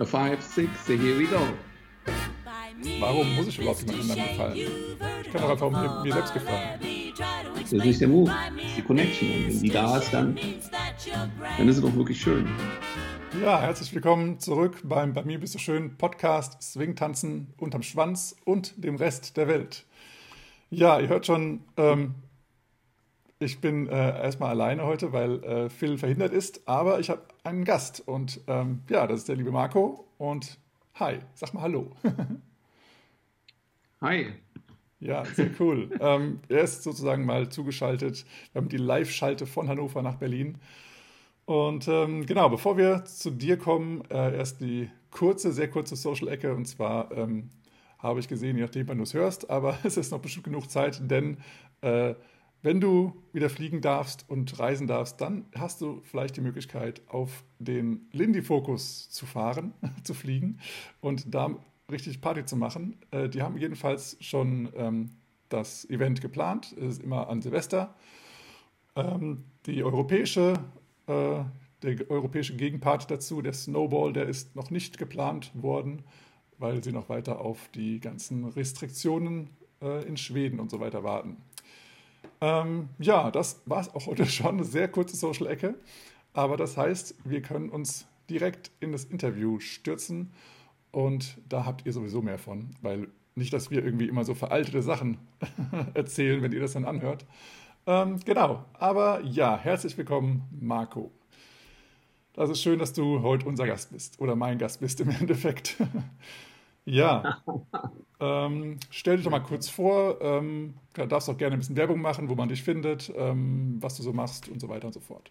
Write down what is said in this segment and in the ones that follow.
A five, six, here we go. Warum muss ich überhaupt jemand anderem gefallen? Ich kann doch einfach mir, mir selbst gefallen. Das ist nicht der Move, das ist die Connection. Und wenn die da ist, dann, dann ist es doch wirklich schön. Ja, herzlich willkommen zurück beim Bei mir bist du schön Podcast Swing tanzen unterm Schwanz und dem Rest der Welt. Ja, ihr hört schon, ähm, ich bin äh, erstmal alleine heute, weil äh, Phil verhindert ist, aber ich habe einen Gast und ähm, ja, das ist der liebe Marco und hi, sag mal Hallo. Hi. Ja, sehr cool. ähm, er ist sozusagen mal zugeschaltet. Wir haben die Live-Schalte von Hannover nach Berlin. Und ähm, genau, bevor wir zu dir kommen, äh, erst die kurze, sehr kurze Social-Ecke. Und zwar ähm, habe ich gesehen, je nachdem, wann du es hörst, aber es ist noch bestimmt genug Zeit, denn äh, wenn du wieder fliegen darfst und reisen darfst, dann hast du vielleicht die Möglichkeit, auf den Lindy Focus zu fahren, zu fliegen und da richtig Party zu machen. Äh, die haben jedenfalls schon ähm, das Event geplant. Es ist immer an Silvester. Ähm, die europäische, äh, der europäische Gegenpart dazu, der Snowball, der ist noch nicht geplant worden, weil sie noch weiter auf die ganzen Restriktionen äh, in Schweden und so weiter warten. Ähm, ja, das war es auch heute schon. Eine sehr kurze Social-Ecke. Aber das heißt, wir können uns direkt in das Interview stürzen und da habt ihr sowieso mehr von, weil nicht, dass wir irgendwie immer so veraltete Sachen erzählen, wenn ihr das dann anhört. Ähm, genau, aber ja, herzlich willkommen, Marco. Das ist schön, dass du heute unser Gast bist oder mein Gast bist im Endeffekt. Ja, ähm, stell dich doch mal kurz vor. Ähm, du darfst auch gerne ein bisschen Werbung machen, wo man dich findet, ähm, was du so machst und so weiter und so fort.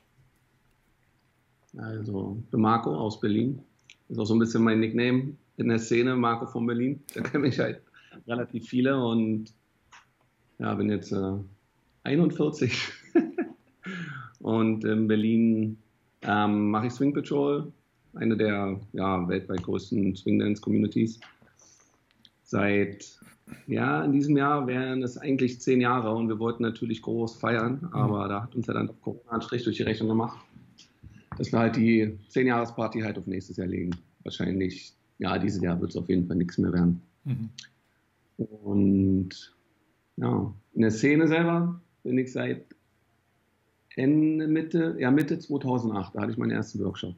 Also, ich bin Marco aus Berlin. Ist auch so ein bisschen mein Nickname in der Szene, Marco von Berlin. Da kennen mich halt relativ viele und ja, bin jetzt äh, 41 und in Berlin ähm, mache ich Swing Patrol, eine der ja, weltweit größten Swing Dance Communities. Seit ja, in diesem Jahr wären es eigentlich zehn Jahre und wir wollten natürlich groß feiern, mhm. aber da hat uns ja dann Corona einen Strich durch die Rechnung gemacht, dass wir halt die zehn Jahres Party halt auf nächstes Jahr legen. Wahrscheinlich ja, dieses Jahr wird es auf jeden Fall nichts mehr werden. Mhm. Und ja, in der Szene selber bin ich seit Ende, Mitte, ja, Mitte 2008, da hatte ich meinen ersten Workshop.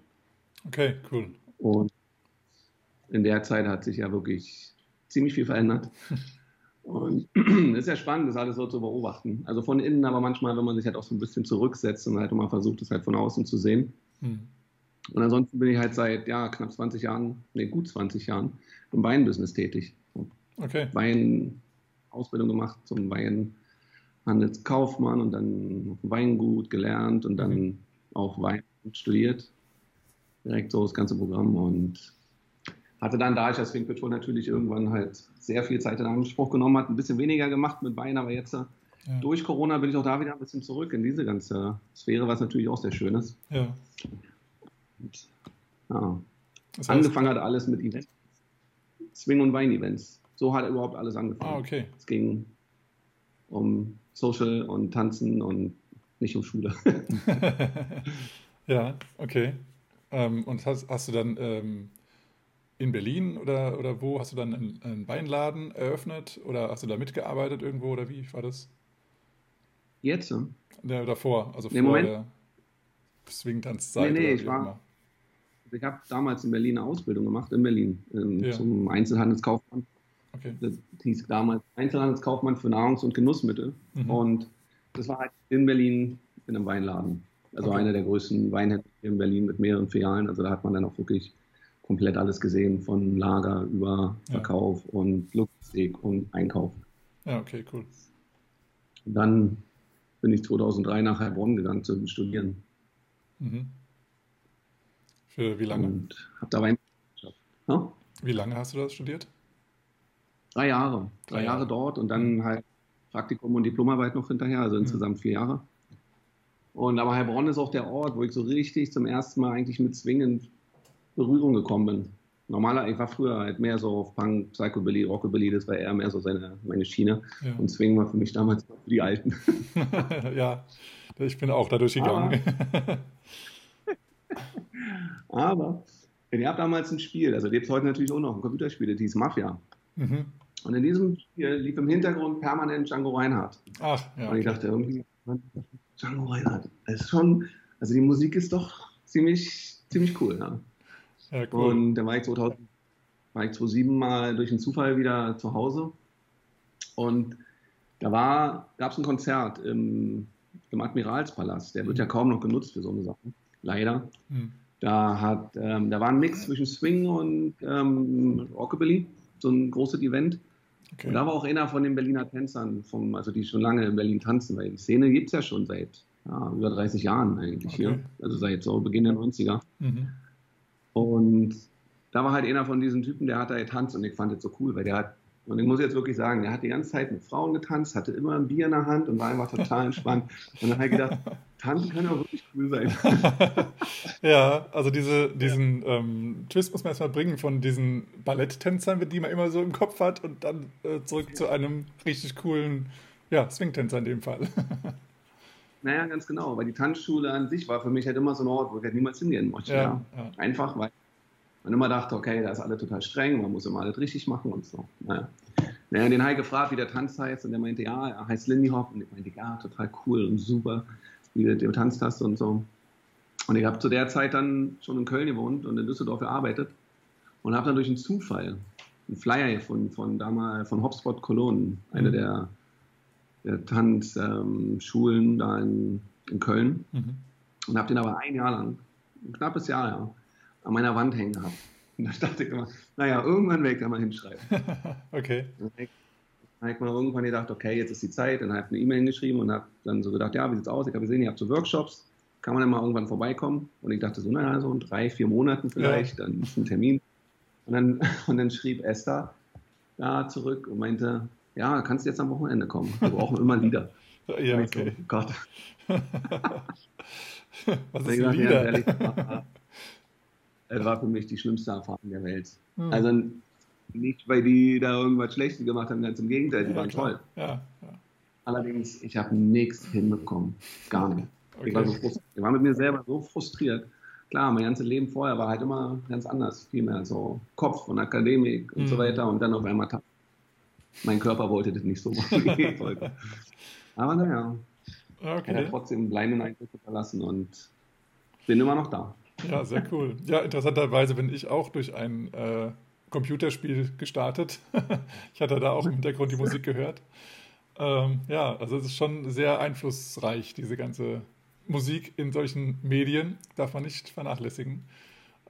Okay, cool. Und in der Zeit hat sich ja wirklich ziemlich viel verändert. Und es ist ja spannend, das alles so zu beobachten. Also von innen, aber manchmal, wenn man sich halt auch so ein bisschen zurücksetzt und halt mal versucht, es halt von außen zu sehen. Mhm. Und ansonsten bin ich halt seit ja, knapp 20 Jahren, nee, gut 20 Jahren im Weinbusiness tätig. Okay. Wein, Ausbildung gemacht zum Weinhandelskaufmann und dann Weingut gelernt und dann mhm. auch Wein studiert. Direkt so das ganze Programm und hatte dann, da ich das Swing Patrol natürlich irgendwann halt sehr viel Zeit in Anspruch genommen hat, ein bisschen weniger gemacht mit Wein, aber jetzt ja. durch Corona bin ich auch da wieder ein bisschen zurück in diese ganze Sphäre, was natürlich auch sehr schön ist. Ja. Und, ja. Das heißt, angefangen hat alles mit Events. Swing- und Wein-Events. So hat überhaupt alles angefangen. Ah, okay. Es ging um Social und Tanzen und nicht um Schule. ja, okay. Ähm, und hast, hast du dann ähm, in Berlin oder, oder wo hast du dann einen, einen Weinladen eröffnet oder hast du da mitgearbeitet irgendwo oder wie war das? Jetzt? Ja, davor, also nee, vor Moment. der Swing-Tanzzeit. Nee, nee, ich war, ich habe damals in Berlin eine Ausbildung gemacht, in Berlin, ähm, ja. zum Einzelhandelskaufmann. Okay. Das hieß damals Einzelhandelskaufmann für Nahrungs- und Genussmittel. Mhm. Und das war halt in Berlin in einem Weinladen. Also okay. einer der größten Weinhändler in Berlin mit mehreren Filialen. Also da hat man dann auch wirklich komplett alles gesehen, von Lager über Verkauf ja. und Logistik und Einkauf. Ja, okay, cool. Und dann bin ich 2003 nach Heilbronn gegangen zum Studieren. Mhm. Für wie lange? Und habe dabei ja? Wie lange hast du das studiert? Drei Jahre. Drei, Drei Jahre. Jahre dort und dann mhm. halt Praktikum und Diplomarbeit noch hinterher, also mhm. insgesamt vier Jahre. Und aber Heilbronn ist auch der Ort, wo ich so richtig zum ersten Mal eigentlich mit zwingend Berührung gekommen bin. Normaler, ich war früher halt mehr so auf Punk, Psychobilly, Rockabilly, das war eher mehr so seine, meine Schiene. Ja. Und Swing war für mich damals für die Alten. ja, ich bin auch dadurch gegangen. Aber, aber ihr habt damals ein Spiel, also lebt heute natürlich auch noch ein Computerspiel, das hieß Mafia. Mhm. Und in diesem Spiel lief im Hintergrund permanent Django Reinhardt. Ach, ja. Und ich dachte irgendwie, Django Reinhardt, ist schon, also die Musik ist doch ziemlich, ziemlich cool. Ja. Ja cool. Und da war ich 2000, war ich 2007 mal durch einen Zufall wieder zu Hause. Und da gab es ein Konzert im, im, Admiralspalast. Der wird ja kaum noch genutzt für so eine Sache. Leider. Mhm. Da, hat, ähm, da war ein Mix zwischen Swing und ähm, Rockabilly, so ein großes Event. Okay. Und da war auch einer von den Berliner Tänzern, vom, also die schon lange in Berlin tanzen, weil die Szene gibt es ja schon seit ja, über 30 Jahren eigentlich okay. hier. Also seit so Beginn der 90er. Mhm. Und da war halt einer von diesen Typen, der hat da getanzt und ich fand das so cool, weil der hat, und ich muss jetzt wirklich sagen, der hat die ganze Zeit mit Frauen getanzt, hatte immer ein Bier in der Hand und war einfach total entspannt. Und dann habe ich gedacht, tanzen kann ja wirklich cool sein. ja, also diese, diesen ähm, Twist muss man erstmal bringen von diesen Balletttänzern, die man immer so im Kopf hat und dann äh, zurück zu einem richtig coolen ja, Swing-Tänzer in dem Fall. Naja, ganz genau, weil die Tanzschule an sich war für mich halt immer so ein Ort, wo ich halt niemals hingehen möchte. Ja, ja. Ja. Einfach, weil man immer dachte, okay, da ist alle total streng, man muss immer alles richtig machen und so. Naja. naja den habe ich gefragt, wie der Tanz heißt und der meinte, ja, er heißt Lindy Hop und ich meinte, ja, total cool und super, wie du getanzt hast und so. Und ich habe zu der Zeit dann schon in Köln gewohnt und in Düsseldorf gearbeitet und habe dann durch einen Zufall einen Flyer gefunden von damals von Hopspot Cologne, eine mhm. der Tanzschulen ähm, da in, in Köln mhm. und habe den aber ein Jahr lang, ein knappes Jahr, ja, an meiner Wand hängen gehabt. Und da dachte ich immer, naja, irgendwann werde ich da mal hinschreiben. okay. Dann habe ich mal irgendwann gedacht, okay, jetzt ist die Zeit. Dann habe ich eine E-Mail hingeschrieben und habe dann so gedacht, ja, wie sieht's aus? Ich habe gesehen, ihr habt so Workshops. Kann man dann mal irgendwann vorbeikommen? Und ich dachte so, naja, so in drei, vier Monaten vielleicht, ja. dann ist ein Termin. Und dann, und dann schrieb Esther da zurück und meinte, ja, kannst du jetzt am Wochenende kommen. Wir brauchen immer Lieder. ja, okay. So, Gott. Was ist ein Lieder? Ehrlich, es war für mich die schlimmste Erfahrung der Welt. Hm. Also nicht, weil die da irgendwas Schlechtes gemacht haben, ganz im Gegenteil, die ja, waren klar. toll. Ja, ja. Allerdings, ich habe nichts hinbekommen. Gar nicht. Okay. Ich, war so ich war mit mir selber so frustriert. Klar, mein ganzes Leben vorher war halt immer ganz anders. Viel mehr so Kopf und Akademik und hm. so weiter. Und dann auf einmal mein Körper wollte das nicht so machen. Aber naja, okay. hat trotzdem bleibenden Eindruck verlassen und bin immer noch da. Ja, sehr cool. Ja, interessanterweise bin ich auch durch ein äh, Computerspiel gestartet. ich hatte da auch im Hintergrund die Musik gehört. Ähm, ja, also es ist schon sehr einflussreich, diese ganze Musik in solchen Medien. Darf man nicht vernachlässigen.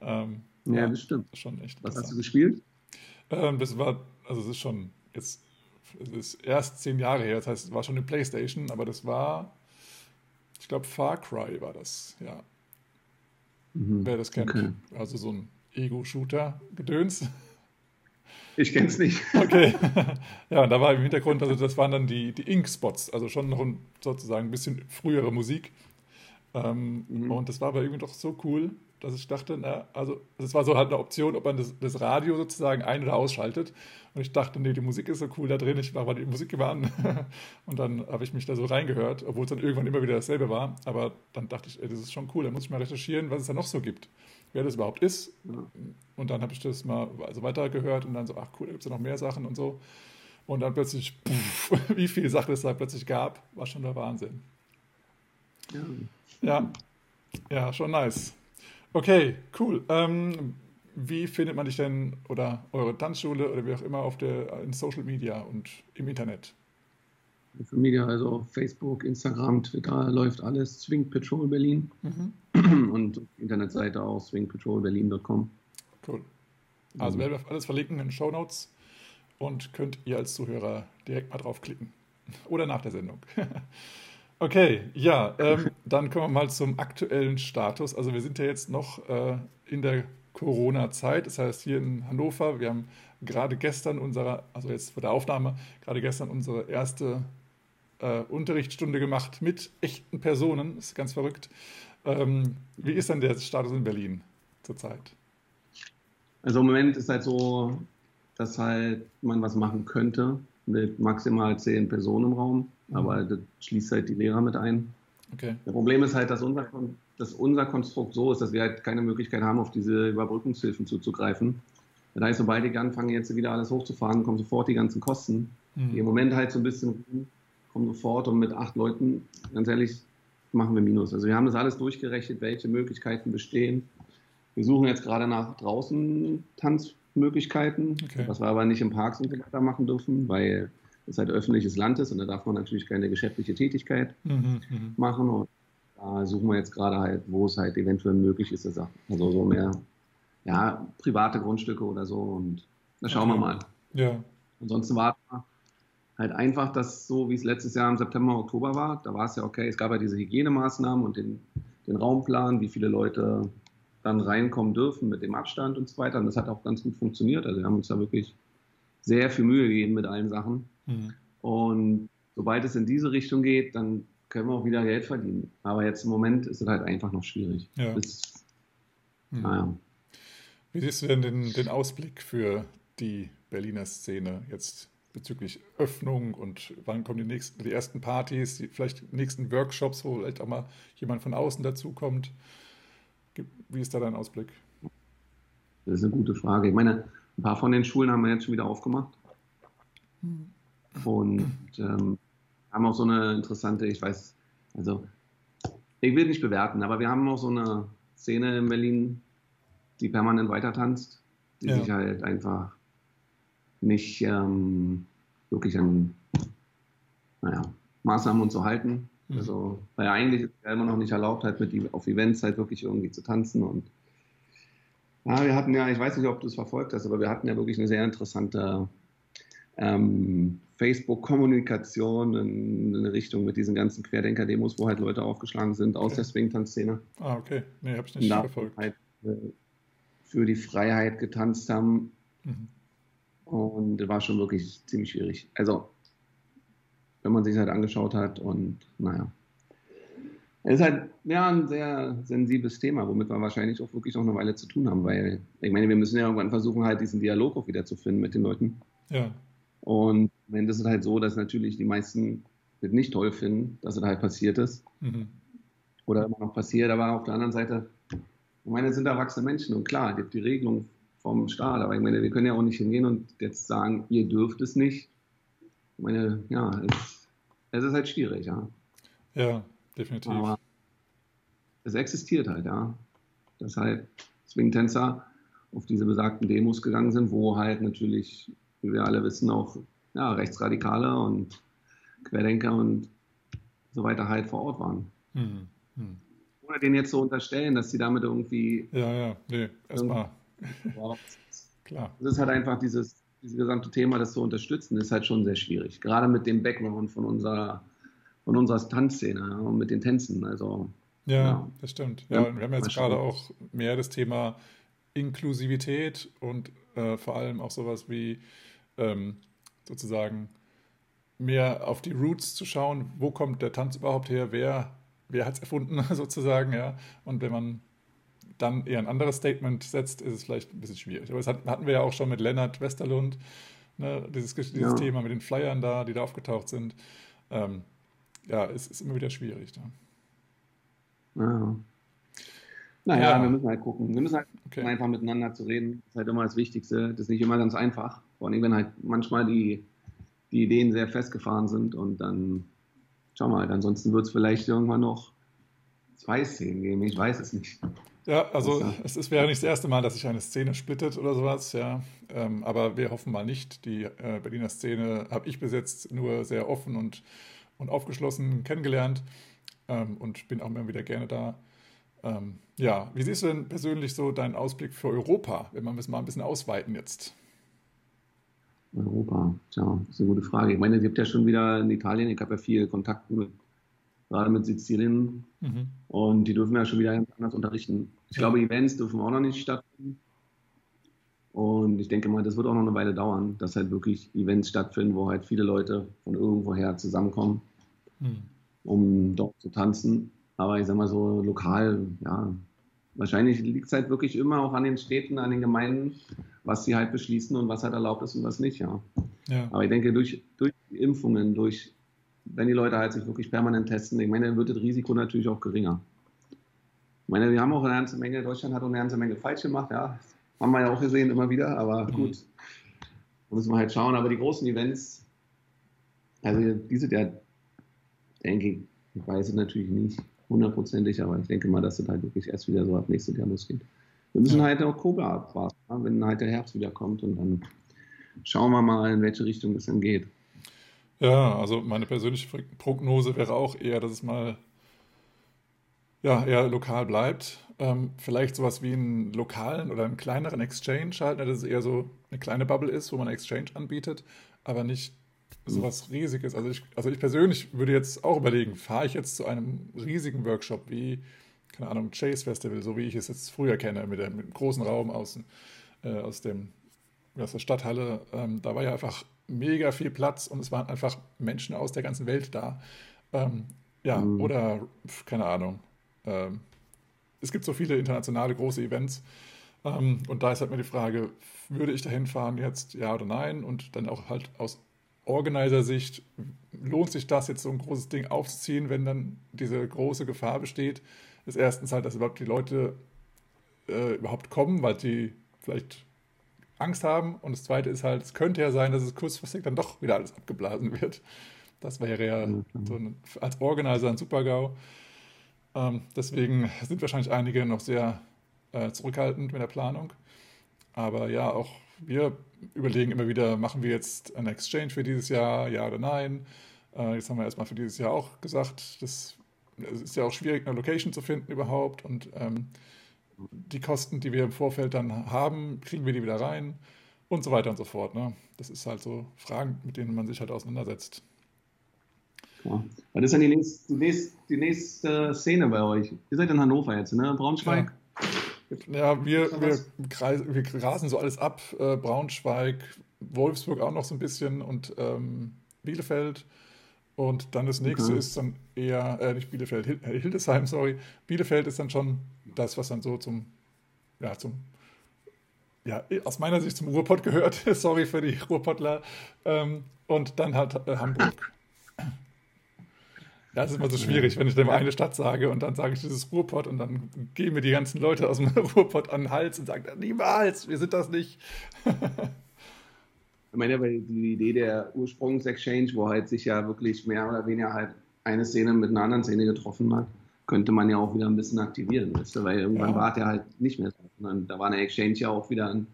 Ähm, ja, das stimmt. Schon echt Was hast du gespielt? Ähm, das war, also es ist schon jetzt es ist erst zehn Jahre her, das heißt, es war schon eine Playstation, aber das war, ich glaube, Far Cry war das, ja. Mhm. Wer das kennt. Okay. Also so ein Ego-Shooter-Gedöns. Ich kenne es nicht. Okay. Ja, und da war im Hintergrund, also das waren dann die, die Ink-Spots, also schon noch ein, sozusagen ein bisschen frühere Musik. Ähm, mhm. Und das war aber irgendwie doch so cool, dass ich dachte, na, also es war so halt eine Option, ob man das, das, Radio sozusagen ein- oder ausschaltet. Und ich dachte, nee, die Musik ist so cool da drin, ich mache mal die Musik immer an. und dann habe ich mich da so reingehört, obwohl es dann irgendwann immer wieder dasselbe war. Aber dann dachte ich, ey, das ist schon cool, da muss ich mal recherchieren, was es da noch so gibt. Wer das überhaupt ist. Und dann habe ich das mal also weitergehört und dann so, ach cool, da gibt es ja noch mehr Sachen und so. Und dann plötzlich, pff, wie viele Sachen es da plötzlich gab, war schon der Wahnsinn. Ja. Ja, ja schon nice. Okay, cool. Ähm, wie findet man dich denn oder eure Tanzschule oder wie auch immer auf der in Social Media und im Internet? Social Media, also Facebook, Instagram, Twitter, läuft alles Swing Patrol Berlin mhm. und Internetseite auch swingpatrolberlin.com. Cool. Also werden wir alles verlinken in den Show Notes und könnt ihr als Zuhörer direkt mal draufklicken. Oder nach der Sendung. Okay, ja, ähm, dann kommen wir mal zum aktuellen Status. Also wir sind ja jetzt noch äh, in der Corona-Zeit. Das heißt, hier in Hannover, wir haben gerade gestern unsere, also jetzt vor der Aufnahme, gerade gestern unsere erste äh, Unterrichtsstunde gemacht mit echten Personen. Das ist ganz verrückt. Ähm, wie ist denn der Status in Berlin zurzeit? Also im Moment ist halt so, dass halt man was machen könnte mit maximal zehn Personen im Raum. Mhm. Aber das schließt halt die Lehrer mit ein. Okay. Das Problem ist halt, dass unser, dass unser Konstrukt so ist, dass wir halt keine Möglichkeit haben, auf diese Überbrückungshilfen zuzugreifen. Das heißt, sobald die anfangen, jetzt wieder alles hochzufahren, kommen sofort die ganzen Kosten, mhm. die im Moment halt so ein bisschen kommen sofort und mit acht Leuten, ganz ehrlich, machen wir Minus. Also wir haben das alles durchgerechnet, welche Möglichkeiten bestehen. Wir suchen jetzt gerade nach draußen Tanzmöglichkeiten, okay. was wir aber nicht im Parks und so weiter machen dürfen, weil es halt öffentliches Land ist und da darf man natürlich keine geschäftliche Tätigkeit mhm, mhm. machen. Und da suchen wir jetzt gerade halt, wo es halt eventuell möglich ist, also so mehr ja, private Grundstücke oder so und da schauen okay. wir mal. Ja. Ansonsten warten wir halt einfach, dass so wie es letztes Jahr im September, Oktober war, da war es ja okay, es gab ja diese Hygienemaßnahmen und den, den Raumplan, wie viele Leute dann reinkommen dürfen mit dem Abstand und so weiter. Und das hat auch ganz gut funktioniert. Also wir haben uns da wirklich sehr viel Mühe gegeben mit allen Sachen. Mhm. Und sobald es in diese Richtung geht, dann können wir auch wieder Geld verdienen. Aber jetzt im Moment ist es halt einfach noch schwierig. Ja. Bis, mhm. naja. Wie siehst du denn den, den Ausblick für die Berliner Szene jetzt bezüglich Öffnung und wann kommen die nächsten, die ersten Partys, die vielleicht nächsten Workshops, wo vielleicht auch mal jemand von außen dazukommt? Wie ist da dein Ausblick? Das ist eine gute Frage. Ich meine, ein paar von den Schulen haben wir jetzt schon wieder aufgemacht. Hm. Und ähm, haben auch so eine interessante, ich weiß, also ich will nicht bewerten, aber wir haben auch so eine Szene in Berlin, die permanent weiter tanzt, die ja. sich halt einfach nicht ähm, wirklich an naja, Maßnahmen und so halten. Mhm. Also, weil eigentlich ist ja immer noch nicht erlaubt, halt mit auf Events halt wirklich irgendwie zu tanzen. Und ja, wir hatten ja, ich weiß nicht, ob du es verfolgt hast, aber wir hatten ja wirklich eine sehr interessante ähm, Facebook-Kommunikation in, eine Richtung mit diesen ganzen Querdenker-Demos, wo halt Leute aufgeschlagen sind aus okay. der Swing-Tanzszene. Ah, okay. Nee, hab ich nicht verfolgt. Halt, äh, für die Freiheit getanzt haben. Mhm. Und war schon wirklich ziemlich schwierig. Also, wenn man sich halt angeschaut hat und naja. Es ist halt ja, ein sehr sensibles Thema, womit wir wahrscheinlich auch wirklich noch eine Weile zu tun haben, weil ich meine, wir müssen ja irgendwann versuchen, halt diesen Dialog auch wieder zu finden mit den Leuten. Ja. Und wenn das ist halt so, dass natürlich die meisten das nicht toll finden, dass es halt passiert ist. Mhm. Oder immer noch passiert, aber auf der anderen Seite, ich meine, es sind erwachsene Menschen und klar, es gibt die Regelung vom Staat, aber ich meine, wir können ja auch nicht hingehen und jetzt sagen, ihr dürft es nicht. Ich meine, ja, es, es ist halt schwierig, ja. Ja, definitiv. Aber es existiert halt, ja. Dass halt Swing-Tänzer auf diese besagten Demos gegangen sind, wo halt natürlich wie wir alle wissen, auch ja, Rechtsradikale und Querdenker und so weiter halt vor Ort waren. Hm, hm. Ohne denen jetzt so unterstellen, dass sie damit irgendwie. Ja, ja, nee, erstmal. Klar. Das ist halt einfach dieses, dieses gesamte Thema, das zu unterstützen, ist halt schon sehr schwierig. Gerade mit dem Background von unserer, von unserer Tanzszene ja, und mit den Tänzen. Also, ja, ja. das stimmt. Ja, ja wir haben jetzt gerade auch mehr das Thema Inklusivität und äh, vor allem auch sowas wie ähm, sozusagen mehr auf die Roots zu schauen, wo kommt der Tanz überhaupt her, wer, wer hat es erfunden sozusagen, ja. Und wenn man dann eher ein anderes Statement setzt, ist es vielleicht ein bisschen schwierig. Aber das hatten wir ja auch schon mit Lennart Westerlund, ne, dieses, dieses ja. Thema mit den Flyern da, die da aufgetaucht sind. Ähm, ja, es ist immer wieder schwierig. Da. Ja. Naja, ja. wir müssen halt gucken. Wir müssen halt okay. einfach miteinander zu reden. Das ist halt immer das Wichtigste. Das ist nicht immer ganz einfach. Vor allem, wenn halt manchmal die, die Ideen sehr festgefahren sind und dann, schau mal, ansonsten wird es vielleicht irgendwann noch zwei Szenen geben. Ich weiß es nicht. Ja, also es ist, wäre nicht das erste Mal, dass sich eine Szene splittet oder sowas, ja. Ähm, aber wir hoffen mal nicht. Die äh, Berliner Szene habe ich bis jetzt nur sehr offen und, und aufgeschlossen kennengelernt ähm, und bin auch immer wieder gerne da. Ähm, ja, wie siehst du denn persönlich so deinen Ausblick für Europa, wenn wir es mal ein bisschen ausweiten jetzt? Europa, tja, das ist eine gute Frage. Ich meine, es gibt ja schon wieder in Italien, ich habe ja viel Kontakt mit, gerade mit Sizilien mhm. und die dürfen ja schon wieder anders unterrichten. Ich glaube, Events dürfen auch noch nicht stattfinden. Und ich denke mal, das wird auch noch eine Weile dauern, dass halt wirklich Events stattfinden, wo halt viele Leute von irgendwoher zusammenkommen, mhm. um dort zu tanzen. Aber ich sag mal so lokal, ja, wahrscheinlich liegt es halt wirklich immer auch an den Städten, an den Gemeinden, was sie halt beschließen und was halt erlaubt ist und was nicht, ja. ja. Aber ich denke, durch, durch die Impfungen, durch wenn die Leute halt sich wirklich permanent testen, ich meine, dann wird das Risiko natürlich auch geringer. Ich meine, wir haben auch eine ganze Menge, Deutschland hat auch eine ganze Menge falsch gemacht, ja. Haben wir ja auch gesehen immer wieder, aber gut. Da müssen wir halt schauen. Aber die großen Events, also diese der, denke ich, ich weiß es natürlich nicht hundertprozentig, aber ich denke mal, dass es halt wirklich erst wieder so ab nächstes Jahr losgeht. Wir müssen ja. halt auch Oktober abwarten, wenn halt der Herbst wieder kommt und dann schauen wir mal, in welche Richtung es dann geht. Ja, also meine persönliche Prognose wäre auch eher, dass es mal ja, eher lokal bleibt. Ähm, vielleicht sowas wie einen lokalen oder einen kleineren Exchange halt, ne, dass es eher so eine kleine Bubble ist, wo man Exchange anbietet, aber nicht sowas Riesiges. Also ich, also ich persönlich würde jetzt auch überlegen, fahre ich jetzt zu einem riesigen Workshop wie, keine Ahnung, Chase Festival, so wie ich es jetzt früher kenne, mit dem, großen Raum außen, äh, aus, dem, aus der Stadthalle. Ähm, da war ja einfach mega viel Platz und es waren einfach Menschen aus der ganzen Welt da. Ähm, ja, mhm. oder, keine Ahnung. Ähm, es gibt so viele internationale große Events. Ähm, und da ist halt mir die Frage, würde ich dahin fahren jetzt, ja oder nein? Und dann auch halt aus Organizer-Sicht, lohnt sich das jetzt so ein großes Ding aufzuziehen, wenn dann diese große Gefahr besteht? ist erstens halt, dass überhaupt die Leute äh, überhaupt kommen, weil sie vielleicht Angst haben. Und das Zweite ist halt, es könnte ja sein, dass es kurzfristig dann doch wieder alles abgeblasen wird. Das wäre ja mhm. so ein, als Organizer ein Super-GAU. Ähm, deswegen sind wahrscheinlich einige noch sehr äh, zurückhaltend mit der Planung. Aber ja, auch wir überlegen immer wieder, machen wir jetzt einen Exchange für dieses Jahr, ja oder nein. Äh, jetzt haben wir erstmal für dieses Jahr auch gesagt, das, es ist ja auch schwierig, eine Location zu finden überhaupt. Und ähm, die Kosten, die wir im Vorfeld dann haben, kriegen wir die wieder rein und so weiter und so fort. Ne? Das ist halt so Fragen, mit denen man sich halt auseinandersetzt. Ja. Was ist denn die nächste, die, nächste, die nächste Szene bei euch? Ihr seid in Hannover jetzt, ne? Braunschweig? Ja. Ja, wir, wir, wir grasen so alles ab. Äh, Braunschweig, Wolfsburg auch noch so ein bisschen und ähm, Bielefeld. Und dann das nächste okay. ist dann eher, äh, nicht Bielefeld, Hildesheim, sorry. Bielefeld ist dann schon das, was dann so zum, ja, zum, ja, aus meiner Sicht zum Ruhrpott gehört. sorry für die Ruhrpottler. Ähm, und dann halt äh, Hamburg. Ja, es ist immer so schwierig, wenn ich dann eine Stadt sage und dann sage ich dieses Ruhrpott und dann gehen mir die ganzen Leute aus dem Ruhrpott an den Hals und sagen, niemals, wir sind das nicht. ich meine, weil die Idee der Ursprungs-Exchange, wo halt sich ja wirklich mehr oder weniger halt eine Szene mit einer anderen Szene getroffen hat, könnte man ja auch wieder ein bisschen aktivieren, weißt du? weil irgendwann ja. war es ja halt nicht mehr so. Und da war eine Exchange ja auch wieder ein,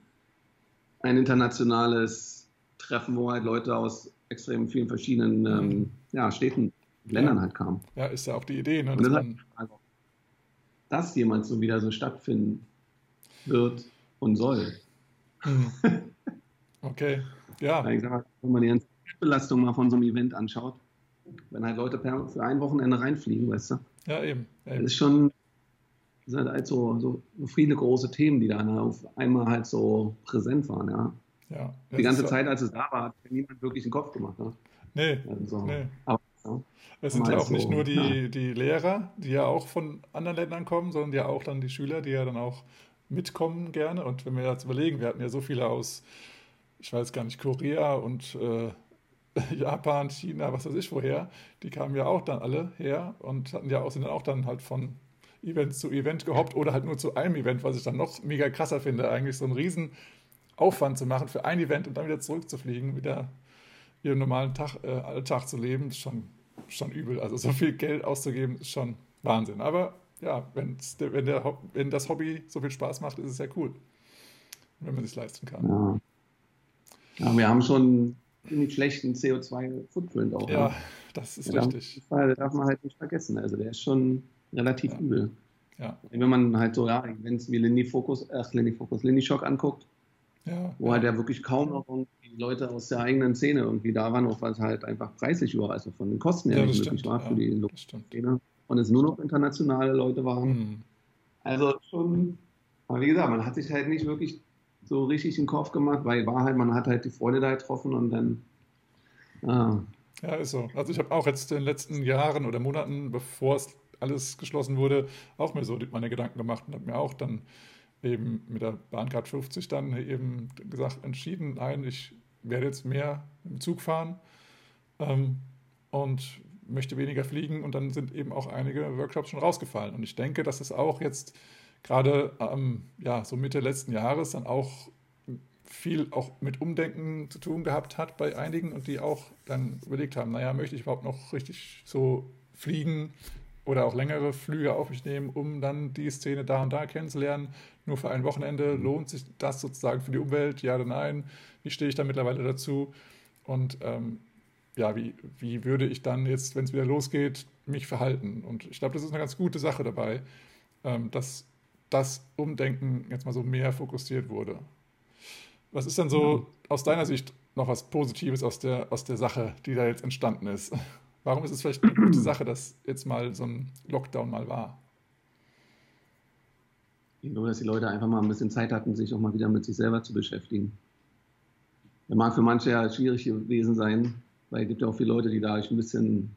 ein internationales Treffen, wo halt Leute aus extrem vielen verschiedenen ähm, ja, Städten Ländern ja. halt kam. Ja, ist ja auch die Idee. Ne, dass, das man, also, dass jemals so wieder so stattfinden wird und soll. Hm. Okay, ja. Ich sag mal, wenn man die ganze Belastung mal von so einem Event anschaut, wenn halt Leute für ein Wochenende reinfliegen, weißt du? Ja, eben. eben. Das ist schon, das sind halt so, so viele große Themen, die dann auf einmal halt so präsent waren, ja. Ja, die ganze Zeit, als es da war, hat niemand wirklich einen Kopf gemacht. Ne? Nee, also, nee. Aber es sind ja auch nicht nur die, ja. die Lehrer, die ja auch von anderen Ländern kommen, sondern ja auch dann die Schüler, die ja dann auch mitkommen gerne. Und wenn wir jetzt überlegen, wir hatten ja so viele aus, ich weiß gar nicht, Korea und äh, Japan, China, was weiß ich woher, die kamen ja auch dann alle her und hatten ja auch, sind dann auch dann halt von Event zu Event gehoppt oder halt nur zu einem Event, was ich dann noch mega krasser finde, eigentlich so einen riesen Aufwand zu machen für ein Event und dann wieder zurückzufliegen, wieder ihren normalen Tag, äh, Alltag zu leben, ist schon schon übel. Also so viel Geld auszugeben, ist schon Wahnsinn. Aber ja, wenn's, wenn, der, wenn das Hobby so viel Spaß macht, ist es ja cool, wenn man es leisten kann. Ja. Ja, wir haben schon einen schlechten CO2-Footprint auch. Ja, ne? das ist ja, richtig. Das darf man halt nicht vergessen. Also der ist schon relativ ja. übel. Ja. Wenn man halt so, ja, wenn es wie Lindy Focus, ach, Lindy Focus, Lindy Shock anguckt, ja, wo halt ja wirklich kaum noch irgendwie Leute aus der eigenen Szene irgendwie da waren, auch was halt einfach preislich war, also von den Kosten her nicht möglich war für die lokale Szene. Und es nur noch internationale Leute waren. Mhm. Also schon, aber wie gesagt, man hat sich halt nicht wirklich so richtig den Kopf gemacht, weil war halt, man hat halt die Freude da getroffen und dann. Ah. Ja, ist so. Also ich habe auch jetzt in den letzten Jahren oder Monaten, bevor es alles geschlossen wurde, auch mir so meine Gedanken gemacht und habe mir auch dann eben mit der Bahncard 50 dann eben gesagt, entschieden, nein, ich werde jetzt mehr im Zug fahren. Ähm, und möchte weniger fliegen und dann sind eben auch einige Workshops schon rausgefallen. Und ich denke, dass es auch jetzt gerade ähm, ja, so Mitte letzten Jahres dann auch viel auch mit Umdenken zu tun gehabt hat bei einigen und die auch dann überlegt haben, naja, möchte ich überhaupt noch richtig so fliegen oder auch längere Flüge auf mich nehmen, um dann die Szene da und da kennenzulernen. Nur für ein Wochenende lohnt sich das sozusagen für die Umwelt? Ja oder nein? Wie stehe ich da mittlerweile dazu? Und ähm, ja, wie, wie würde ich dann jetzt, wenn es wieder losgeht, mich verhalten? Und ich glaube, das ist eine ganz gute Sache dabei, ähm, dass das Umdenken jetzt mal so mehr fokussiert wurde. Was ist denn so aus deiner Sicht noch was Positives aus der, aus der Sache, die da jetzt entstanden ist? Warum ist es vielleicht eine gute Sache, dass jetzt mal so ein Lockdown mal war? Ich glaube, dass die Leute einfach mal ein bisschen Zeit hatten, sich auch mal wieder mit sich selber zu beschäftigen. Das mag für manche ja schwierig gewesen sein, weil es gibt ja auch viele Leute, die dadurch ein bisschen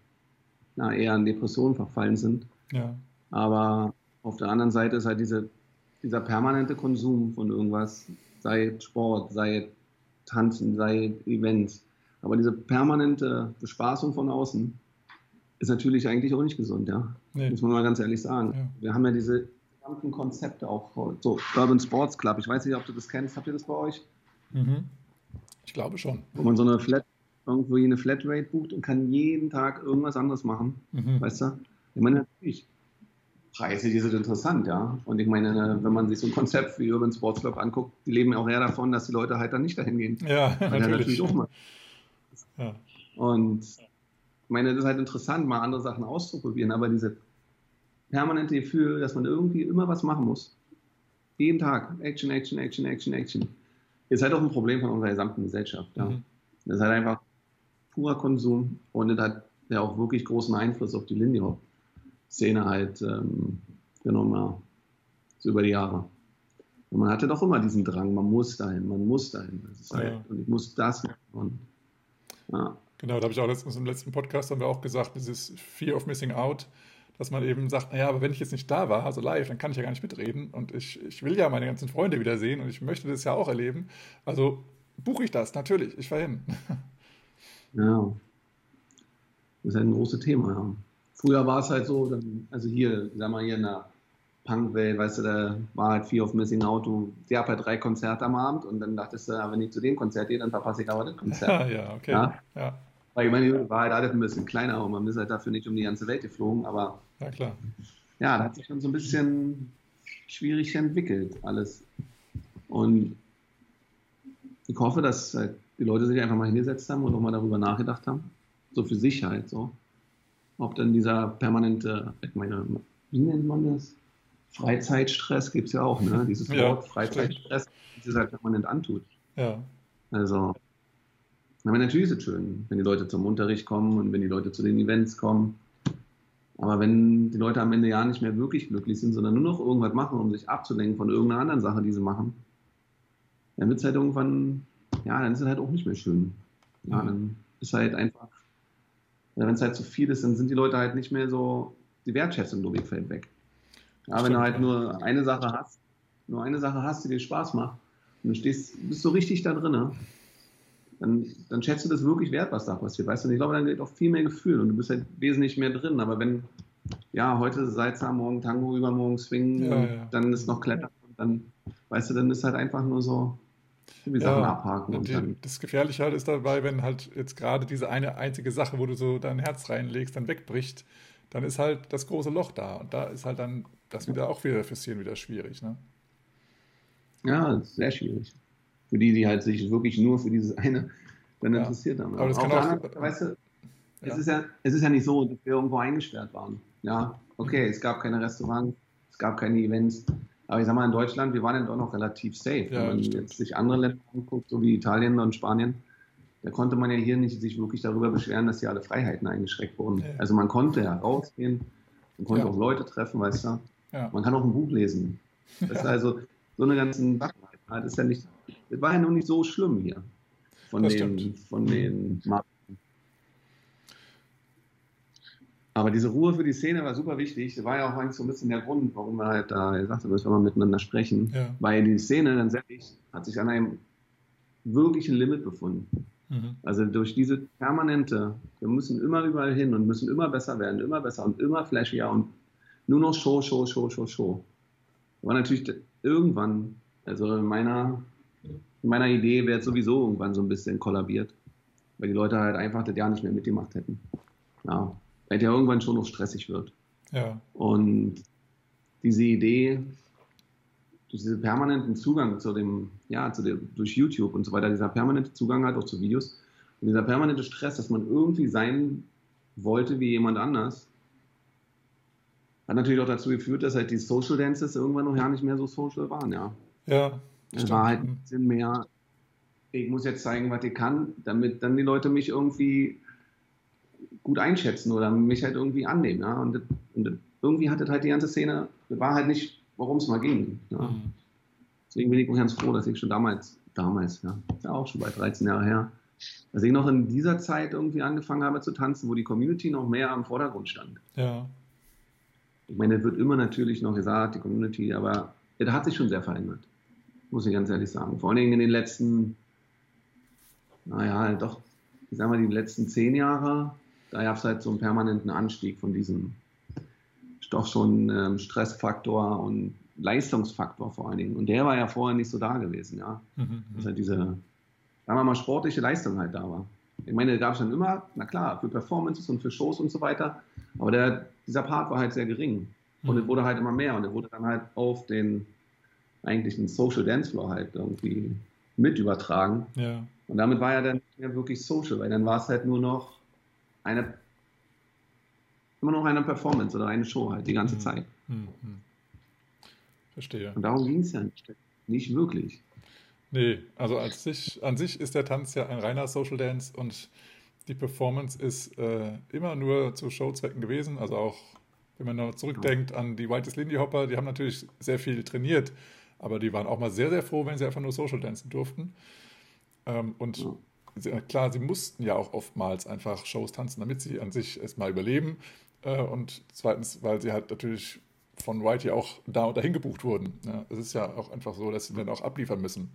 na, eher an Depressionen verfallen sind. Ja. Aber auf der anderen Seite ist halt diese, dieser permanente Konsum von irgendwas, sei Sport, sei Tanzen, sei Events. Aber diese permanente Bespaßung von außen ist natürlich eigentlich auch nicht gesund, ja. Nee. Muss man mal ganz ehrlich sagen. Ja. Wir haben ja diese gesamten Konzepte auch, so Urban Sports Club. Ich weiß nicht, ob du das kennst. Habt ihr das bei euch? Mhm. Ich glaube schon. Wo man so eine Flat, irgendwo eine Flatrate bucht und kann jeden Tag irgendwas anderes machen. Mhm. Weißt du? Ich meine, natürlich, Preise, die sind interessant, ja. Und ich meine, wenn man sich so ein Konzept wie Urban Sports Club anguckt, die leben auch eher davon, dass die Leute halt dann nicht dahin gehen. Ja, natürlich. natürlich auch mal. Ja. Und ich meine, das ist halt interessant, mal andere Sachen auszuprobieren, aber diese permanente Gefühl, dass man irgendwie immer was machen muss. Jeden Tag. Action, Action, Action, Action, Action. Ist halt auch ein Problem von unserer gesamten Gesellschaft. Ja. Mhm. Das ist halt einfach purer Konsum und das hat ja auch wirklich großen Einfluss auf die Linie-Szene halt ähm, genommen, ja. so über die Jahre. Und man hatte doch immer diesen Drang, man muss dahin, man muss dahin. Halt, ja. Und ich muss das machen. Und, ja. Genau, da habe ich auch letztens im letzten Podcast haben wir auch gesagt, dieses Fear of Missing Out, dass man eben sagt, naja, aber wenn ich jetzt nicht da war, also live, dann kann ich ja gar nicht mitreden und ich, ich will ja meine ganzen Freunde wiedersehen und ich möchte das ja auch erleben. Also buche ich das, natürlich, ich fahre hin. Ja, das ist ein großes Thema, ja. Früher war es halt so, also hier, sag mal, hier in der Punkwelt, weißt du, da war halt Fear of Missing Out, du gab halt drei Konzerte am Abend und dann dachtest du, wenn ich zu dem Konzert gehe, dann verpasse ich aber das Konzert. Ja, ja, okay. Ja? ja. Weil ich meine, war halt alles ein bisschen kleiner und man ist halt dafür nicht um die ganze Welt geflogen, aber ja, klar. Ja, da hat sich schon so ein bisschen schwierig entwickelt, alles. Und ich hoffe, dass halt die Leute sich einfach mal hingesetzt haben und auch mal darüber nachgedacht haben. So für Sicherheit, so. Ob dann dieser permanente, ich meine, wie nennt man das? Freizeitstress gibt es ja auch, ne? Dieses Wort ja, Freizeitstress, das halt permanent antut. Ja. Also, aber natürlich ist es schön, wenn die Leute zum Unterricht kommen und wenn die Leute zu den Events kommen. Aber wenn die Leute am Ende ja nicht mehr wirklich glücklich sind, sondern nur noch irgendwas machen, um sich abzulenken von irgendeiner anderen Sache, die sie machen, dann wird es halt irgendwann, ja, dann ist es halt auch nicht mehr schön. Ja, dann ist halt einfach, wenn es halt zu viel ist, dann sind die Leute halt nicht mehr so, die Wertschätzung, Logik fällt weg. Ja, wenn du halt nur eine Sache hast, nur eine Sache hast, die dir Spaß macht, und du stehst, bist so richtig da drin, dann, dann schätzt du das wirklich wert, was da passiert. Weißt du, und ich glaube, dann geht auch viel mehr Gefühl und du bist halt wesentlich mehr drin. Aber wenn, ja, heute Salsa, morgen Tango, übermorgen Swing, ja, ja. dann ist noch Klettern und dann, weißt du, dann ist halt einfach nur so, die Sachen ja, abhaken. Und, die, das Gefährliche halt ist dabei, wenn halt jetzt gerade diese eine einzige Sache, wo du so dein Herz reinlegst, dann wegbricht, dann ist halt das große Loch da. Und da ist halt dann das wieder auch wieder fürs Hirn wieder schwierig. Ne? Ja, sehr schwierig für die, die halt sich wirklich nur für dieses eine dann ja. interessiert haben. Aber das kann auch, andere, weißt du, ja. Es, ist ja, es ist ja nicht so, dass wir irgendwo eingesperrt waren. Ja, okay, es gab keine Restaurants, es gab keine Events. Aber ich sag mal, in Deutschland, wir waren ja doch noch relativ safe. Ja, Wenn man jetzt sich andere Länder anguckt, so wie Italien und Spanien, da konnte man ja hier nicht sich wirklich darüber beschweren, dass hier alle Freiheiten eingeschränkt wurden. Ja. Also man konnte ja rausgehen, man konnte auch Leute treffen, weißt du. Man kann auch ein Buch lesen. Das ist also so eine ganzen Sachen. Das ist ja nicht es war ja noch nicht so schlimm hier von das den, stimmt. von den Marken. Aber diese Ruhe für die Szene war super wichtig. Das war ja auch eigentlich so ein bisschen der Grund, warum wir halt da gesagt haben, dass wir mal miteinander sprechen. Ja. Weil die Szene dann selbst hat sich an einem wirklichen Limit befunden. Mhm. Also durch diese permanente, wir müssen immer überall hin und müssen immer besser werden, immer besser und immer flashier und nur noch Show, Show, Show, Show, Show. Aber natürlich irgendwann, also in meiner, in meiner Idee wäre es sowieso irgendwann so ein bisschen kollabiert, weil die Leute halt einfach das Jahr nicht mehr mitgemacht hätten. Ja, weil ja irgendwann schon noch stressig wird. Ja. Und diese Idee, diesen permanenten Zugang zu dem, ja, zu dem, durch YouTube und so weiter, dieser permanente Zugang halt auch zu Videos und dieser permanente Stress, dass man irgendwie sein wollte wie jemand anders, hat natürlich auch dazu geführt, dass halt die Social Dances irgendwann noch ja nicht mehr so social waren, ja. Ja. Es war halt ein bisschen mehr, ich muss jetzt zeigen, was ich kann, damit dann die Leute mich irgendwie gut einschätzen oder mich halt irgendwie annehmen, ja. Und, und irgendwie hat das halt die ganze Szene, war halt nicht worum es mal ging. Ja. Mhm. Deswegen bin ich ganz froh, dass ich schon damals, damals, ja, ja auch schon bei 13 Jahre her, dass ich noch in dieser Zeit irgendwie angefangen habe zu tanzen, wo die Community noch mehr am Vordergrund stand. Ja. Ich meine, es wird immer natürlich noch gesagt, die Community, aber es hat sich schon sehr verändert. Muss ich ganz ehrlich sagen. Vor allen Dingen in den letzten, naja, doch, ich sag mal, die letzten zehn Jahre, da gab es halt so einen permanenten Anstieg von diesem doch schon ähm, Stressfaktor und Leistungsfaktor vor allen Dingen. Und der war ja vorher nicht so da gewesen, ja. Mhm, mhm. Dass halt diese, sagen wir mal, sportliche Leistung halt da war. Ich meine, da gab es dann immer, na klar, für Performances und für Shows und so weiter, aber der, dieser Part war halt sehr gering. Und mhm. es wurde halt immer mehr und es wurde dann halt auf den eigentlichen Social Dance Floor halt irgendwie mit übertragen. Ja. Und damit war ja dann nicht mehr wirklich social, weil dann war es halt nur noch eine immer noch eine Performance oder eine Show halt die ganze mhm. Zeit. Mhm. Verstehe. Und darum ging es ja nicht, nicht wirklich. Nee, also als sich, an sich ist der Tanz ja ein reiner Social Dance und die Performance ist äh, immer nur zu Showzwecken gewesen. Also auch, wenn man noch zurückdenkt an die Whitest Lindy Hopper, die haben natürlich sehr viel trainiert, aber die waren auch mal sehr, sehr froh, wenn sie einfach nur Social Dancen durften. Ähm, und ja klar, sie mussten ja auch oftmals einfach Shows tanzen, damit sie an sich erstmal überleben. Äh, und zweitens, weil sie halt natürlich von Whitey auch da und dahin gebucht wurden. Es ist ja auch einfach so, dass sie dann auch abliefern müssen.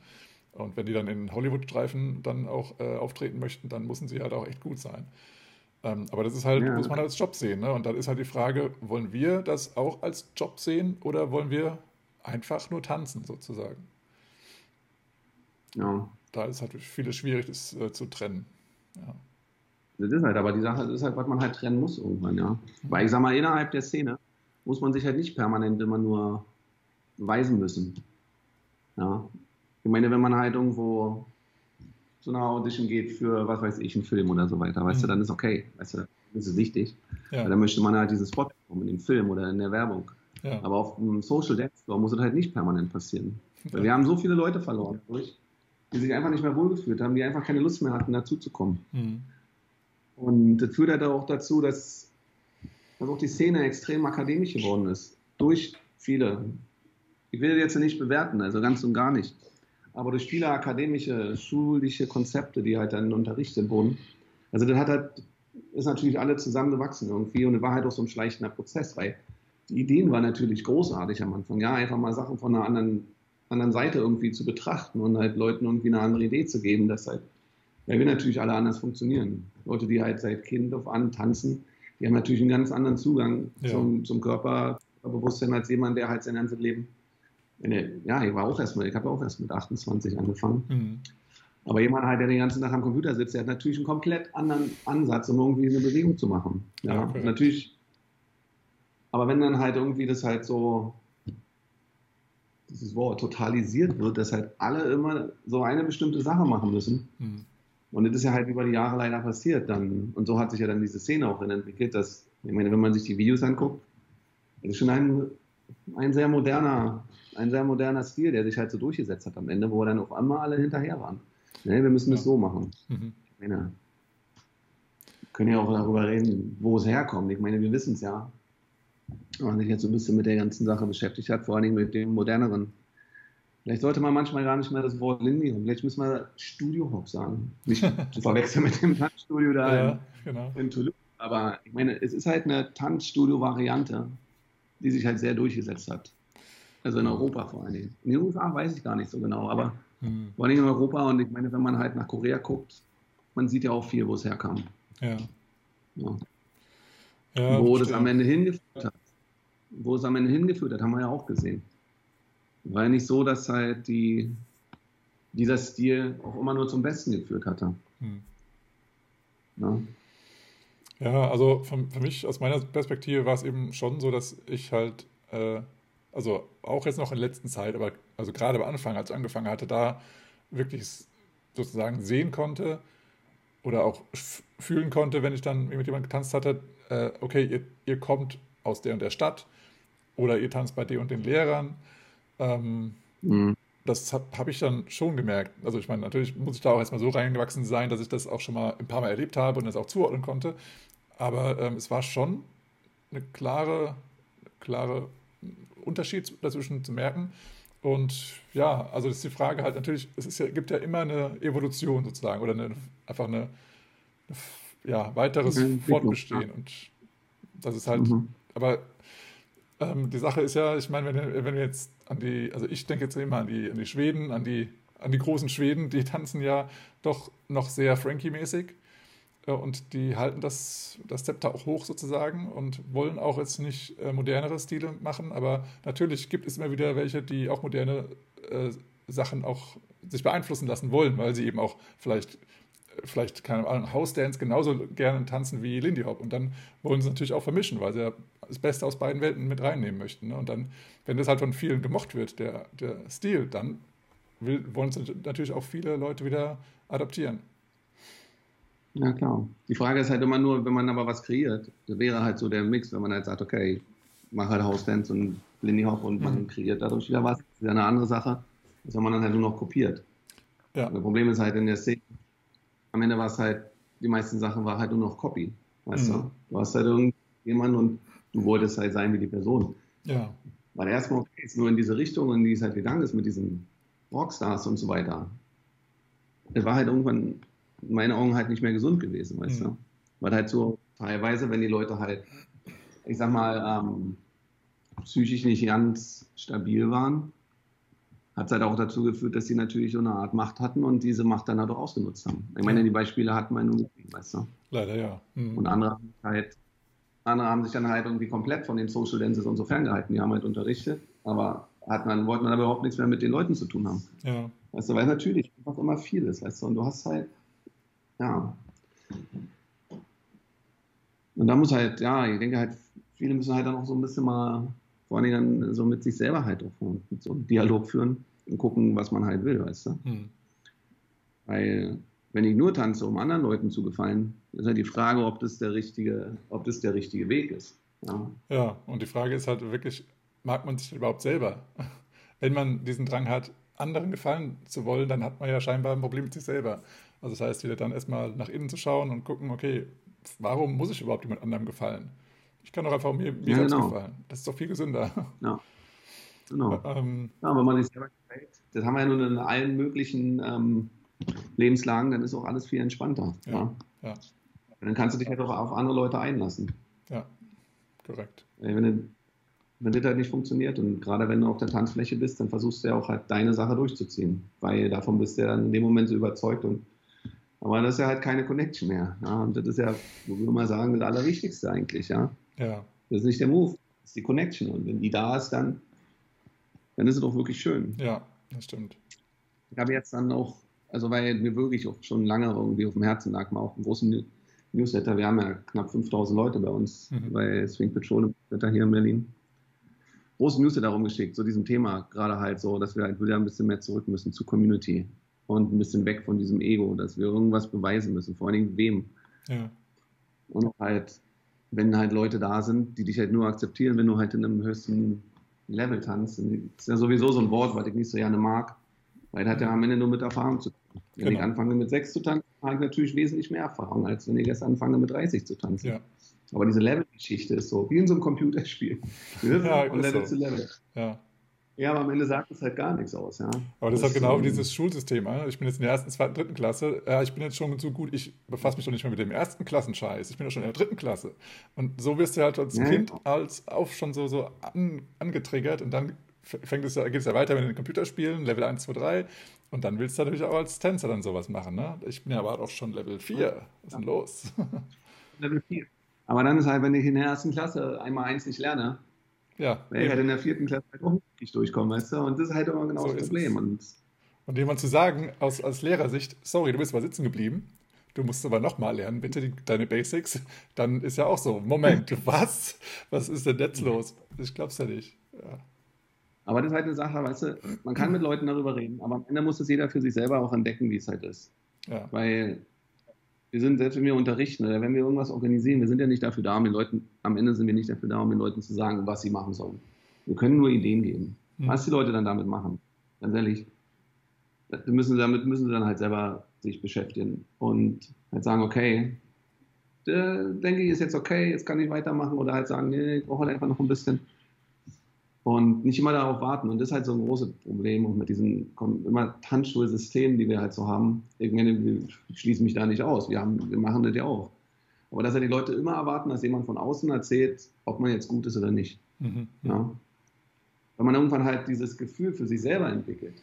Und wenn die dann in Hollywood-Streifen dann auch äh, auftreten möchten, dann müssen sie halt auch echt gut sein. Ähm, aber das ist halt, ja. muss man als Job sehen. Ne? Und dann ist halt die Frage, wollen wir das auch als Job sehen oder wollen wir einfach nur tanzen sozusagen? Ja. Da ist halt vieles schwierig, das äh, zu trennen. Ja. Das ist halt, aber die Sache ist halt, was man halt trennen muss irgendwann, ja. Weil ich sag mal, innerhalb der Szene muss man sich halt nicht permanent immer nur beweisen müssen. Ja. Ich meine, wenn man halt irgendwo zu einer Audition geht für, was weiß ich, einen Film oder so weiter, weißt mhm. du, dann ist okay, weißt du, das ist wichtig. Ja. Weil dann möchte man halt dieses Spot bekommen in dem Film oder in der Werbung. Ja. Aber auf dem Social Dance Floor muss es halt nicht permanent passieren. Weil wir haben so viele Leute verloren, die sich einfach nicht mehr wohlgefühlt haben, die einfach keine Lust mehr hatten, dazuzukommen. Mhm. Und das führt halt auch dazu, dass, dass auch die Szene extrem akademisch geworden ist. Durch viele. Ich will jetzt nicht bewerten, also ganz und gar nicht. Aber durch viele akademische, schulische Konzepte, die halt dann unterrichtet wurden. Also das hat halt, ist natürlich alle zusammengewachsen irgendwie und war halt auch so ein schleichender Prozess, weil die Ideen waren natürlich großartig am Anfang. Ja, einfach mal Sachen von einer anderen, anderen Seite irgendwie zu betrachten und halt Leuten irgendwie eine andere Idee zu geben, dass halt weil wir natürlich alle anders funktionieren. Leute, die halt seit Kind auf an tanzen, die haben natürlich einen ganz anderen Zugang ja. zum, zum Körperbewusstsein als jemand, der halt sein ganzes Leben. Ja, ich war auch erst mal, ich habe auch erst mit 28 angefangen. Mhm. Aber jemand halt, der den ganzen Tag am Computer sitzt, der hat natürlich einen komplett anderen Ansatz, um irgendwie eine Bewegung zu machen. Ja, okay. natürlich. Aber wenn dann halt irgendwie das halt so, dieses Wort totalisiert wird, dass halt alle immer so eine bestimmte Sache machen müssen, mhm. Und das ist ja halt über die Jahre leider passiert dann. Und so hat sich ja dann diese Szene auch entwickelt, dass, ich meine, wenn man sich die Videos anguckt, das ist schon ein, ein sehr moderner, ein sehr moderner Stil, der sich halt so durchgesetzt hat am Ende, wo dann auf einmal alle hinterher waren. Ne, wir müssen es ja. so machen. Mhm. Ich meine, wir können ja auch darüber reden, wo es herkommt. Ich meine, wir wissen es ja. Wenn man sich jetzt so ein bisschen mit der ganzen Sache beschäftigt hat, vor allen Dingen mit dem moderneren Vielleicht sollte man manchmal gar nicht mehr das Wort Lindy haben. Vielleicht müssen wir Studio Hop sagen. Nicht zu verwechseln mit dem Tanzstudio da ja, in, genau. in Toulouse. Aber ich meine, es ist halt eine Tanzstudio-Variante, die sich halt sehr durchgesetzt hat. Also in Europa vor allen Dingen. In den USA weiß ich gar nicht so genau, aber mhm. vor allem in Europa und ich meine, wenn man halt nach Korea guckt, man sieht ja auch viel, wo es herkam. Ja. Ja. Ja, wo das am Ende hingeführt hat. Wo es am Ende hingeführt hat, haben wir ja auch gesehen. War ja nicht so, dass halt die, dieser Stil auch immer nur zum Besten geführt hatte. Hm. Ja, Ja, also für, für mich aus meiner Perspektive war es eben schon so, dass ich halt, äh, also auch jetzt noch in der letzten Zeit, aber also gerade am Anfang, als ich angefangen hatte, da wirklich sozusagen sehen konnte oder auch fühlen konnte, wenn ich dann mit jemandem getanzt hatte, äh, okay, ihr, ihr kommt aus der und der Stadt oder ihr tanzt bei den und den Lehrern. Ähm, Mhm. das habe hab ich dann schon gemerkt. Also ich meine, natürlich muss ich da auch erstmal so reingewachsen sein, dass ich das auch schon mal ein paar Mal erlebt habe und das auch zuordnen konnte. Aber ähm, es war schon eine klare, klare Unterschied dazwischen zu merken. Und ja, also das ist die Frage halt natürlich, es ja, gibt ja immer eine Evolution sozusagen oder eine, einfach eine, eine ja, weiteres Fortbestehen. Und das ist halt, Mhm. aber ähm, die Sache ist ja, ich meine, wenn, wenn wir jetzt an die, also ich denke jetzt immer an die, an die Schweden, an die, an die großen Schweden, die tanzen ja doch noch sehr Frankie-mäßig äh, und die halten das, das Zepter auch hoch sozusagen und wollen auch jetzt nicht äh, modernere Stile machen, aber natürlich gibt es immer wieder welche, die auch moderne äh, Sachen auch sich beeinflussen lassen wollen, weil sie eben auch vielleicht vielleicht keine Ahnung, House-Dance genauso gerne tanzen wie Lindy Hop. Und dann wollen sie natürlich auch vermischen, weil sie ja das Beste aus beiden Welten mit reinnehmen möchten. Ne? Und dann, wenn das halt von vielen gemocht wird, der, der Stil, dann will, wollen es natürlich auch viele Leute wieder adaptieren. Ja, klar. Die Frage ist halt immer nur, wenn man aber was kreiert, das wäre halt so der Mix, wenn man halt sagt, okay, ich mache halt House-Dance und Lindy Hop und man Mhm. kreiert dadurch wieder was. Das ist ja eine andere Sache, als wenn man dann halt nur noch kopiert. Ja, Das Problem ist halt in der Szene, am Ende war es halt, die meisten Sachen war halt nur noch Copy. Weißt Mhm. du? Du hast halt irgendjemanden und du wolltest halt sein wie die Person. ja, Weil erstmal okay, ist nur in diese Richtung, in die es halt gegangen ist mit diesen Rockstars und so weiter. Es war halt irgendwann in meinen Augen halt nicht mehr gesund gewesen, weißt Mhm. du? Weil halt so teilweise, wenn die Leute halt, ich sag mal, ähm, psychisch nicht ganz stabil waren, hat es halt auch dazu geführt, dass sie natürlich so eine Art Macht hatten und diese Macht dann halt auch ausgenutzt haben. Ich meine, die Beispiele hatten wir nur gesehen, weißt du? leider ja. Mhm. Und andere haben halt, andere haben sich dann halt irgendwie komplett von den Social Dances und so ferngehalten. Die haben halt unterrichtet, aber hat man, wollten dann aber überhaupt nichts mehr mit den Leuten zu tun haben. Ja, Weißt du, weil natürlich einfach immer viel ist, weißt du, und du hast halt, ja. Und da muss halt, ja, ich denke halt, viele müssen halt dann auch so ein bisschen mal, vor allen Dingen dann so mit sich selber halt auch mit so einem Dialog führen und gucken, was man halt will, weißt du. mhm. Weil, wenn ich nur tanze, um anderen Leuten zu gefallen, ist halt die Frage, ob das der richtige, ob das der richtige Weg ist. Ja, ja, und die Frage ist halt wirklich, mag man sich überhaupt selber? Wenn man diesen Drang hat, anderen gefallen zu wollen, dann hat man ja scheinbar ein Problem mit sich selber. Also das heißt, wieder dann erstmal nach innen zu schauen und gucken, okay, warum muss ich überhaupt jemand anderem gefallen? Ich kann doch einfach mir, mir Ja, selbst genau. gefallen. Das ist doch viel gesünder. ja. Genau. ähm, Ja, wenn man sich selber gefällt, das haben wir ja nun in allen möglichen ähm, Lebenslagen, dann ist auch alles viel entspannter. Ja, Ja. dann kannst du dich halt auch auf andere Leute einlassen. ja, korrekt. Wenn, du- wenn das halt nicht funktioniert und gerade wenn du auf der Tanzfläche bist, dann versuchst du ja auch halt deine Sache durchzuziehen, weil davon bist du ja dann in dem Moment so überzeugt und aber das ist ja halt keine Connection mehr. Ja? Und das ist ja, wo wir immer sagen, das Allerwichtigste eigentlich, ja. Ja, Das ist nicht der Move, das ist die Connection. Und wenn die da ist, dann, dann ist es doch wirklich schön. ja, das stimmt. Ich habe jetzt dann auch, also weil mir wirklich auch schon lange irgendwie auf dem Herzen lag, mal auch einen großen New- Newsletter. Wir haben ja knapp 5000 Leute bei uns Mhm. bei Swing Patrol Newsletter hier in Berlin. Großen Newsletter rumgeschickt zu diesem Thema, gerade halt so, dass wir halt wieder ein bisschen mehr zurück müssen zur Community und ein bisschen weg von diesem Ego, dass wir irgendwas beweisen müssen, vor allen Dingen wem. Ja, Und halt, wenn halt Leute da sind, die dich halt nur akzeptieren, wenn du halt in einem höchsten Level tanzt. Das ist ja sowieso so ein Wort, was ich nicht so gerne mag, weil das hat ja am Ende nur mit Erfahrung zu tun. Wenn Genau. ich anfange mit sechs zu tanzen, habe ich natürlich wesentlich mehr Erfahrung, als wenn ich erst anfange mit 30 zu tanzen. ja, Aber diese Level-Geschichte ist so, wie in so einem Computerspiel. Ja, und ist Level so. zu Level. ja. Ja, aber am Ende sagt es halt gar nichts aus. Ja? Aber das ist halt genau ähm, dieses Schulsystem. Ich bin jetzt in der ersten, zweiten, dritten Klasse. Ja, ich bin jetzt schon so gut, ich befasse mich doch nicht mehr mit dem ersten Klassenscheiß. Ich bin doch schon in der dritten Klasse. Und so wirst du halt als Ja, Kind als auf schon so, so an, angetriggert und dann fängt es ja, geht es ja weiter mit den Computerspielen, Level 1, 2, 3. Und dann willst du natürlich auch als Tänzer dann sowas machen, ne? Ich bin ja aber auch schon Level 4. Was ist denn los? Level 4. Aber dann ist halt, wenn ich in der ersten Klasse einmal eins nicht lerne, ja, wäre ich halt in der vierten Klasse halt auch nicht durchkommen, weißt du? Und das ist halt immer genau so das Problem. Und, und jemand zu sagen, aus, aus Lehrersicht, sorry, du bist mal sitzen geblieben, du musst aber nochmal lernen, bitte die, deine Basics, dann ist ja auch so, Moment, was? Was ist denn jetzt los? Ich glaub's ja nicht. Ja. Aber das ist halt eine Sache, weißt du, man kann mit Leuten darüber reden, aber am Ende muss es jeder für sich selber auch entdecken, wie es halt ist. Ja. Weil wir sind, selbst wenn wir unterrichten oder wenn wir irgendwas organisieren, wir sind ja nicht dafür da, um den Leuten, am Ende sind wir nicht dafür da, um den Leuten zu sagen, was sie machen sollen. Wir können nur Ideen geben. Mhm. Was die Leute dann damit machen, ganz ehrlich, müssen, damit müssen sie dann halt selber sich beschäftigen und halt sagen, okay, denke ich, ist jetzt okay, jetzt kann ich weitermachen oder halt sagen, nee, ich brauche halt einfach noch ein bisschen und nicht immer darauf warten. Und das ist halt so ein großes Problem und mit diesen immer Tanzschulsystemen, die wir halt so haben. Ich schließe mich da nicht aus. Wir, haben, wir machen das ja auch. Aber dass ja die Leute immer erwarten, dass jemand von außen erzählt, ob man jetzt gut ist oder nicht. Mhm. Ja. Weil man irgendwann halt dieses Gefühl für sich selber entwickelt.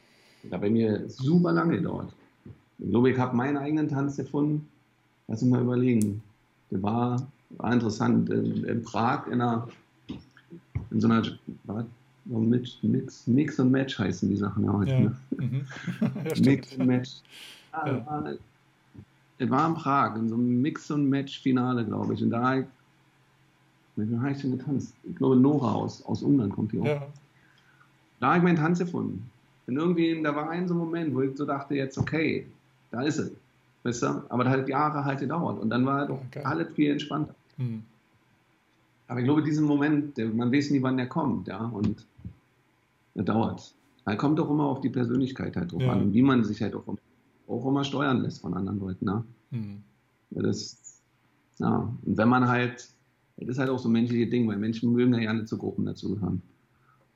Hat bei mir super lange gedauert. Ich glaube, ich habe meinen eigenen Tanz gefunden. Lass uns mal überlegen. Der war, war interessant. In, in Prag in einer in so einer Mix, Mix, Mix und Match heißen die Sachen ja heute. Ja. Ne? Mhm. ja, Mix und Match. Ah, ja. war, es war in Prag, in so einem Mix und Match-Finale, glaube ich. Und da mit wem habe ich denn getanzt? Ich glaube, Nora aus, aus Ungarn kommt die auch. Ja. Da habe ich meinen Tanz gefunden. Und irgendwie, da war ein so Moment, wo ich so dachte, jetzt, okay, da ist es. Weißt du? Aber das hat Jahre halt gedauert. Und dann war halt okay. alles viel entspannter. Mhm. Aber ich glaube, diesen Moment, der, man weiß nie, wann der kommt, ja, und der dauert. Er kommt doch immer auf die Persönlichkeit halt drauf ja. an, wie man sich halt auch, auch immer steuern lässt von anderen Leuten, ne? Mhm. Das, ja, und wenn man halt, das ist halt auch so ein menschliches Ding, weil Menschen mögen ja gerne zu Gruppen dazugehören.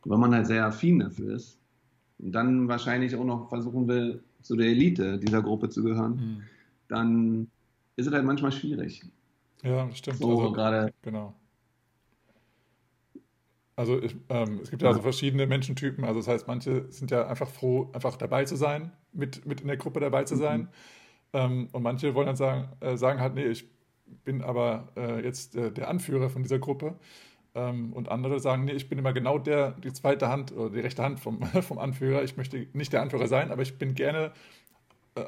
Und wenn man halt sehr affin dafür ist und dann wahrscheinlich auch noch versuchen will, zu der Elite dieser Gruppe zu gehören, mhm. dann ist es halt manchmal schwierig. Ja, stimmt. So also, gerade. Genau. Also ähm, es gibt ja, ja. also verschiedene Menschentypen. Also das heißt, manche sind ja einfach froh, einfach dabei zu sein, mit, mit in der Gruppe dabei zu sein. Mhm. Ähm, und manche wollen dann sagen, äh, sagen halt, nee, ich bin aber äh, jetzt äh, der Anführer von dieser Gruppe. Ähm, und andere sagen, nee, ich bin immer genau der, die zweite Hand oder die rechte Hand vom, vom Anführer. Ich möchte nicht der Anführer sein, aber ich bin gerne äh,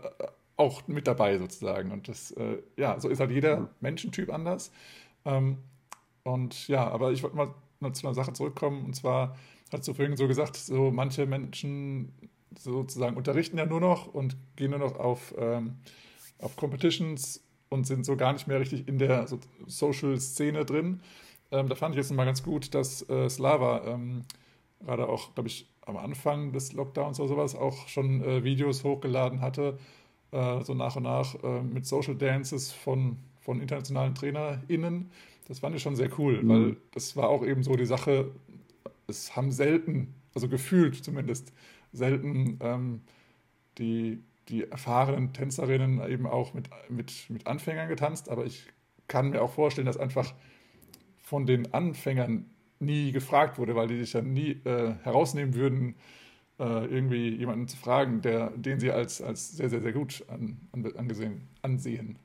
auch mit dabei sozusagen. Und das, äh, ja, so ist halt jeder Menschentyp anders. Ähm, und ja, aber ich wollte mal zu einer Sache zurückkommen. Und zwar hast du vorhin so gesagt, so manche Menschen sozusagen unterrichten ja nur noch und gehen nur noch auf, ähm, auf Competitions und sind so gar nicht mehr richtig in der so Social-Szene drin. Ähm, da fand ich jetzt mal ganz gut, dass äh, Slava ähm, gerade auch, glaube ich, am Anfang des Lockdowns oder sowas auch schon äh, Videos hochgeladen hatte, äh, so nach und nach äh, mit Social Dances von, von internationalen TrainerInnen. Das fand ich schon sehr cool, mhm. weil das war auch eben so die Sache, es haben selten, also gefühlt zumindest, selten ähm, die, die erfahrenen Tänzerinnen eben auch mit, mit, mit Anfängern getanzt, aber ich kann mir auch vorstellen, dass einfach von den Anfängern nie gefragt wurde, weil die sich ja nie äh, herausnehmen würden, äh, irgendwie jemanden zu fragen, der, den sie als, als sehr, sehr, sehr gut an, an, angesehen, ansehen.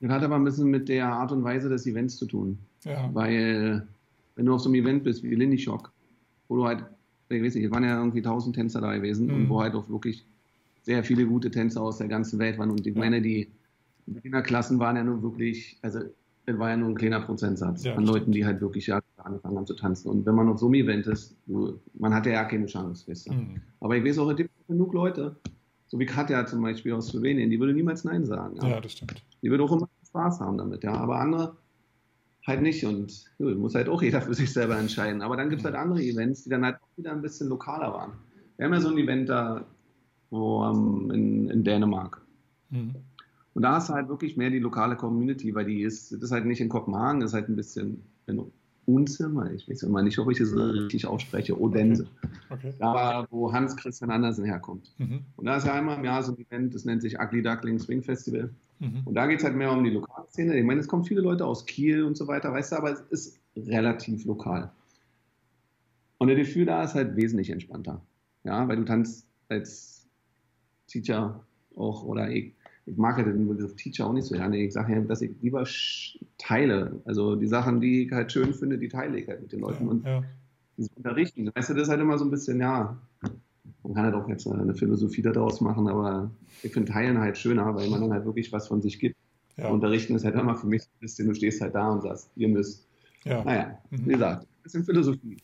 Das hat aber ein bisschen mit der Art und Weise des Events zu tun. Ja. Weil, wenn du auf so einem Event bist wie Lindy Shock, wo du halt, ich weiß nicht, es waren ja irgendwie tausend Tänzer da gewesen mhm. und wo halt auch wirklich sehr viele gute Tänzer aus der ganzen Welt waren. Und ich ja. meine, die Klassen waren ja nur wirklich, also es war ja nur ein kleiner Prozentsatz ja, an Leuten, die halt wirklich ja angefangen haben zu tanzen. Und wenn man auf so einem Event ist, du, man hat ja keine Chance, weißt du. Mhm. Aber ich weiß auch, es gibt genug Leute, so wie Katja zum Beispiel aus Slowenien, die würde niemals Nein sagen. Ja das stimmt. Die würde auch immer Spaß haben damit, ja. Aber andere halt nicht und ja, muss halt auch jeder für sich selber entscheiden. Aber dann gibt es halt andere Events, die dann halt auch wieder ein bisschen lokaler waren. Wir haben ja so ein Event da wo, um, in, in, Dänemark. Mhm. Und da hast du halt wirklich mehr die lokale Community, weil die ist, das ist halt nicht in Kopenhagen, das ist halt ein bisschen in Unzimmer, ich weiß immer nicht, ob ich das richtig ausspreche, Odense. Okay. Okay. Da, wo Hans Christian Andersen herkommt. Mhm. Und da ist ja einmal im Jahr so ein Event, das nennt sich Ugly Duckling Swing Festival. Mhm. Und da geht es halt mehr um die Lokalszene. Ich meine, es kommen viele Leute aus Kiel und so weiter, weißt du, aber es ist relativ lokal. Und der Gefühl da ist halt wesentlich entspannter. Ja, weil du tanzt als Teacher auch, oder ich, ich mag ja den Begriff Teacher auch nicht so gerne. Ich sage ja, dass ich lieber teile. Also die Sachen, die ich halt schön finde, die teile ich halt mit den Leuten. Ja, und ja. dieses Unterrichten, weißt du, das ist halt immer so ein bisschen, ja, man kann halt auch jetzt eine Philosophie daraus machen, aber ich finde Teilen halt schöner, weil man dann halt wirklich was von sich gibt. Ja. Unterrichten ist halt immer für mich ein bisschen, du stehst halt da und sagst, ihr müsst. Ja. Naja, mhm. wie gesagt, ein bisschen Philosophie.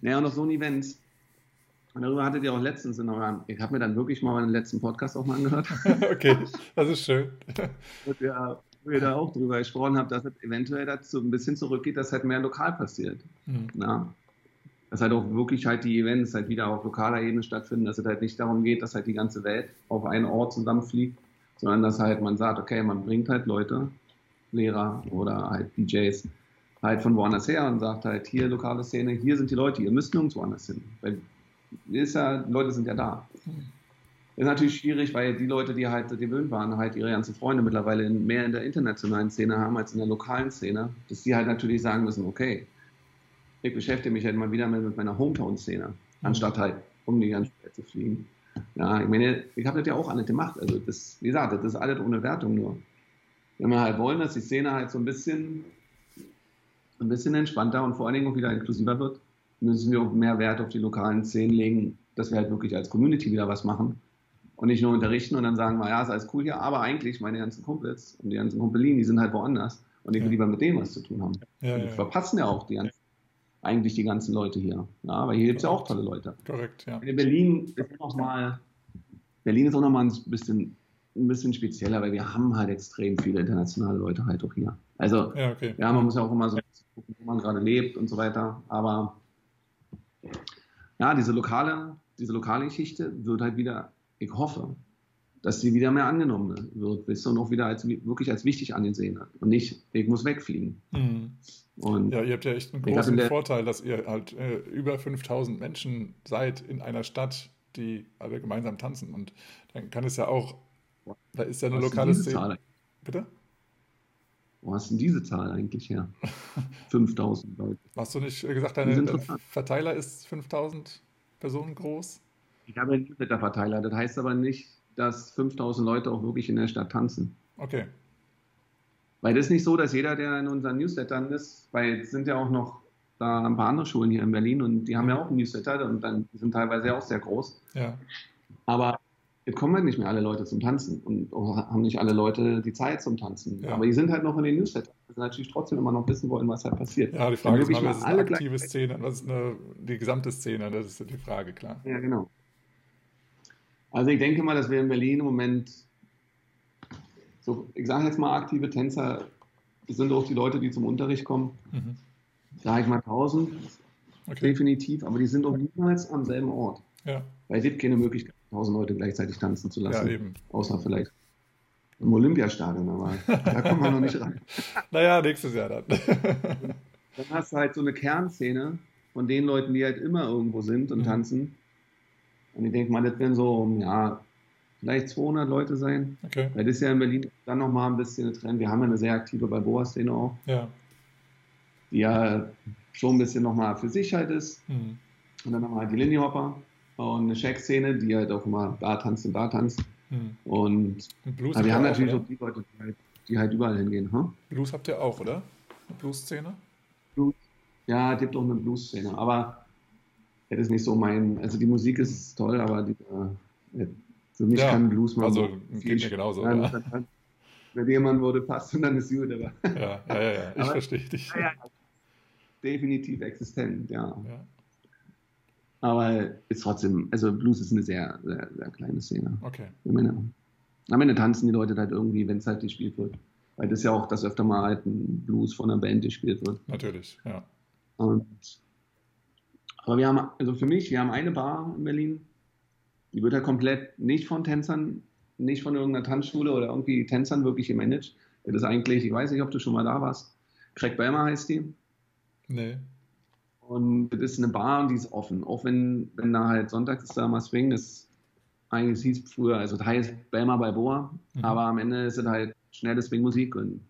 Naja, und auf so ein Event, und darüber hattet ihr auch letztens in eurem, ich habe mir dann wirklich mal meinen letzten Podcast auch mal angehört. okay, das ist schön. Und ja, wo ihr da auch drüber gesprochen habt, dass es eventuell dazu ein bisschen zurückgeht, dass halt mehr lokal passiert. Mhm. Na? Dass halt auch wirklich halt die Events halt wieder auf lokaler Ebene stattfinden, dass es halt nicht darum geht, dass halt die ganze Welt auf einen Ort zusammenfliegt, sondern dass halt man sagt, okay, man bringt halt Leute, Lehrer oder halt DJs halt von woanders her und sagt halt, hier lokale Szene, hier sind die Leute, ihr müsst nirgendwo anders hin. Weil ist ja, Leute sind ja da. Ist natürlich schwierig, weil die Leute, die halt gewöhnt waren, halt ihre ganzen Freunde mittlerweile mehr in der internationalen Szene haben als in der lokalen Szene, dass die halt natürlich sagen müssen, okay, ich beschäftige mich halt mal wieder mit, meiner Hometown-Szene, anstatt halt um die ganze Zeit zu fliegen. Ja, ich meine, ich habe das ja auch alles gemacht. Also das, wie gesagt, das ist alles ohne Wertung nur. Wenn wir halt wollen, dass die Szene halt so ein bisschen, ein bisschen entspannter und vor allen Dingen auch wieder inklusiver wird, müssen wir auch mehr Wert auf die lokalen Szenen legen, dass wir halt wirklich als Community wieder was machen und nicht nur unterrichten und dann sagen wir, ja, ist alles cool hier, aber eigentlich meine ganzen Kumpels und die ganzen Kumpelinen, die sind halt woanders und ich will ja. lieber mit denen was zu tun haben. Ja, ja, wir verpassen ja auch die ganzen, eigentlich die ganzen Leute hier. Ja, aber hier gibt es ja auch tolle Leute. Korrekt, ja. In Berlin ist noch mal, Berlin ist auch nochmal ein bisschen, ein bisschen spezieller, weil wir haben halt extrem viele internationale Leute halt auch hier. Also, ja, okay. ja man muss ja auch immer so gucken, wo man gerade lebt und so weiter, aber ja, diese lokale, diese lokale Geschichte wird halt wieder, ich hoffe, dass sie wieder mehr angenommen wird, bis und auch wieder als, wirklich als wichtig angesehen hat und nicht, ich muss wegfliegen. Mhm. Und ja, ihr habt ja echt einen großen Vorteil, dass ihr halt äh, über 5000 Menschen seid in einer Stadt, die alle gemeinsam tanzen und dann kann es ja auch, da ist ja eine lokale Szene. Zahl? Bitte? Wo hast du denn diese Zahl eigentlich her? 5000 Leute. Hast du nicht gesagt, dein Verteiler ist 5000 Personen groß? Ich habe einen Newsletter-Verteiler. Das heißt aber nicht, dass 5000 Leute auch wirklich in der Stadt tanzen. Okay. Weil das ist nicht so, dass jeder, der in unseren Newslettern ist, weil es sind ja auch noch da ein paar andere Schulen hier in Berlin und die haben ja auch einen Newsletter und dann die sind teilweise auch sehr groß. Ja. Aber Jetzt kommen halt nicht mehr alle Leute zum Tanzen und haben nicht alle Leute die Zeit zum Tanzen. Ja. Aber die sind halt noch in den Newslettern, weil sie natürlich trotzdem immer noch wissen wollen, was halt passiert. Ja, die Frage ist mal, was ist eine aktive Szene, was ist eine, die gesamte Szene, das ist die Frage, klar. Ja, genau. Also ich denke mal, dass wir in Berlin im Moment, so, ich sage jetzt mal aktive Tänzer, das sind auch die Leute, die zum Unterricht kommen, mhm. sage ich mal 1000, okay. definitiv, aber die sind auch niemals am selben Ort. Ja. Weil es gibt keine Möglichkeit, tausend Leute gleichzeitig tanzen zu lassen. Ja, eben. Außer vielleicht im Olympiastadion, aber da kommen wir noch nicht ran. naja, nächstes Jahr dann. dann hast du halt so eine Kernszene von den Leuten, die halt immer irgendwo sind und mhm. tanzen. Und ich denke mal, das werden so, ja, vielleicht 200 Leute sein. Okay. Weil das ist ja in Berlin dann nochmal ein bisschen ein Trend. Wir haben ja eine sehr aktive Balboa-Szene auch. Ja. Die ja schon ein bisschen nochmal für sich halt ist. Mhm. Und dann haben wir halt die Lindy Hopper und eine Shack-Szene, die halt auch immer da tanzt und da tanzt. Hm. Und, und aber wir haben natürlich auch, die Leute, die halt, die halt überall hingehen. Huh? Blues habt ihr auch, oder? Eine Blues-Szene? Blues. Ja, es gibt auch eine Blues-Szene, aber das ist nicht so mein, also die Musik ist toll, aber die, äh, für mich ja, kann Blues mal also geht mir genauso. Ja. Wenn jemand würde passt und dann ist gut, aber. Ja, ja, ja, ja. ich verstehe dich. Ja, definitiv existent, ja. ja. Aber ist trotzdem, also Blues ist eine sehr, sehr, sehr kleine Szene. Okay. am Ende tanzen die Leute halt irgendwie, wenn es halt gespielt wird. Weil das ja auch, dass öfter mal halt ein Blues von einer Band gespielt wird. Natürlich, ja. Und, aber wir haben, also für mich, wir haben eine Bar in Berlin, die wird ja halt komplett nicht von Tänzern, nicht von irgendeiner Tanzschule oder irgendwie Tänzern wirklich gemanagt. Das ist eigentlich, ich weiß nicht, ob du schon mal da warst. Craig Bellmer heißt die. Nee. Und das ist eine Bar und die ist offen. Auch wenn, wenn da halt sonntags ist da mal Swing, das eigentlich hieß früher, also das heißt Belma bei Boa, mhm. aber am Ende ist es halt schnelle Swing-Musik und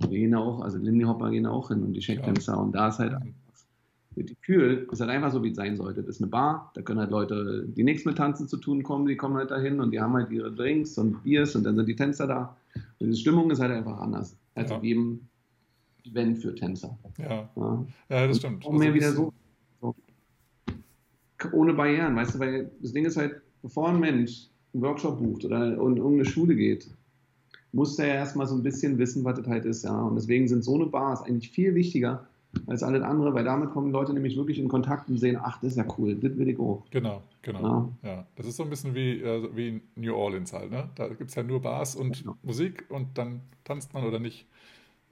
wir gehen auch, also Lindy Hopper gehen auch hin und die Checkdancer ja. und da ist halt Kühl ist halt einfach so, wie es sein sollte. Das ist eine Bar, da können halt Leute, die nichts mit Tanzen zu tun kommen, die kommen halt dahin und die haben halt ihre Drinks und Biers und dann sind die Tänzer da. Und die Stimmung ist halt einfach anders als ja. auf jedem Event für Tänzer. Ja, ja. ja das stimmt. Und mehr also wieder so, so, ohne Barrieren, weißt du, weil das Ding ist halt, bevor ein Mensch einen Workshop bucht oder in irgendeine Schule geht, muss er erstmal so ein bisschen wissen, was das halt ist, ja. Und deswegen sind so eine Bars eigentlich viel wichtiger als alles andere, weil damit kommen Leute nämlich wirklich in Kontakt und sehen, ach, das ist ja cool, das will ich auch. Genau, genau. Ja, ja. das ist so ein bisschen wie, äh, wie New Orleans halt, ne? Da gibt es ja nur Bars und genau. Musik und dann tanzt man oder nicht.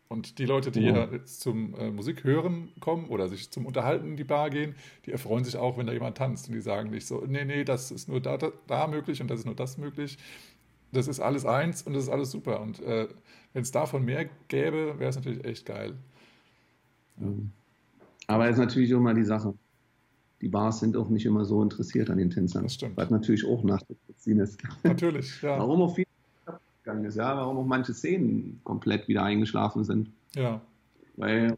Und die Leute, die ja. jetzt zum äh, Musik hören kommen oder sich zum Unterhalten in die Bar gehen, die erfreuen sich auch, wenn da jemand tanzt. Und die sagen nicht so, nee, nee, das ist nur da, da, da möglich und das ist nur das möglich. Das ist alles eins und das ist alles super. Und äh, wenn es davon mehr gäbe, wäre es natürlich echt geil. Ja. Aber es ist natürlich auch mal die Sache. Die Bars sind auch nicht immer so interessiert an den Tänzern. Das stimmt. Was natürlich auch nachzuvollziehen ist. Natürlich, ja. Warum auch viel gegangen ist, ja, warum auch manche Szenen komplett wieder eingeschlafen sind. Ja. Weil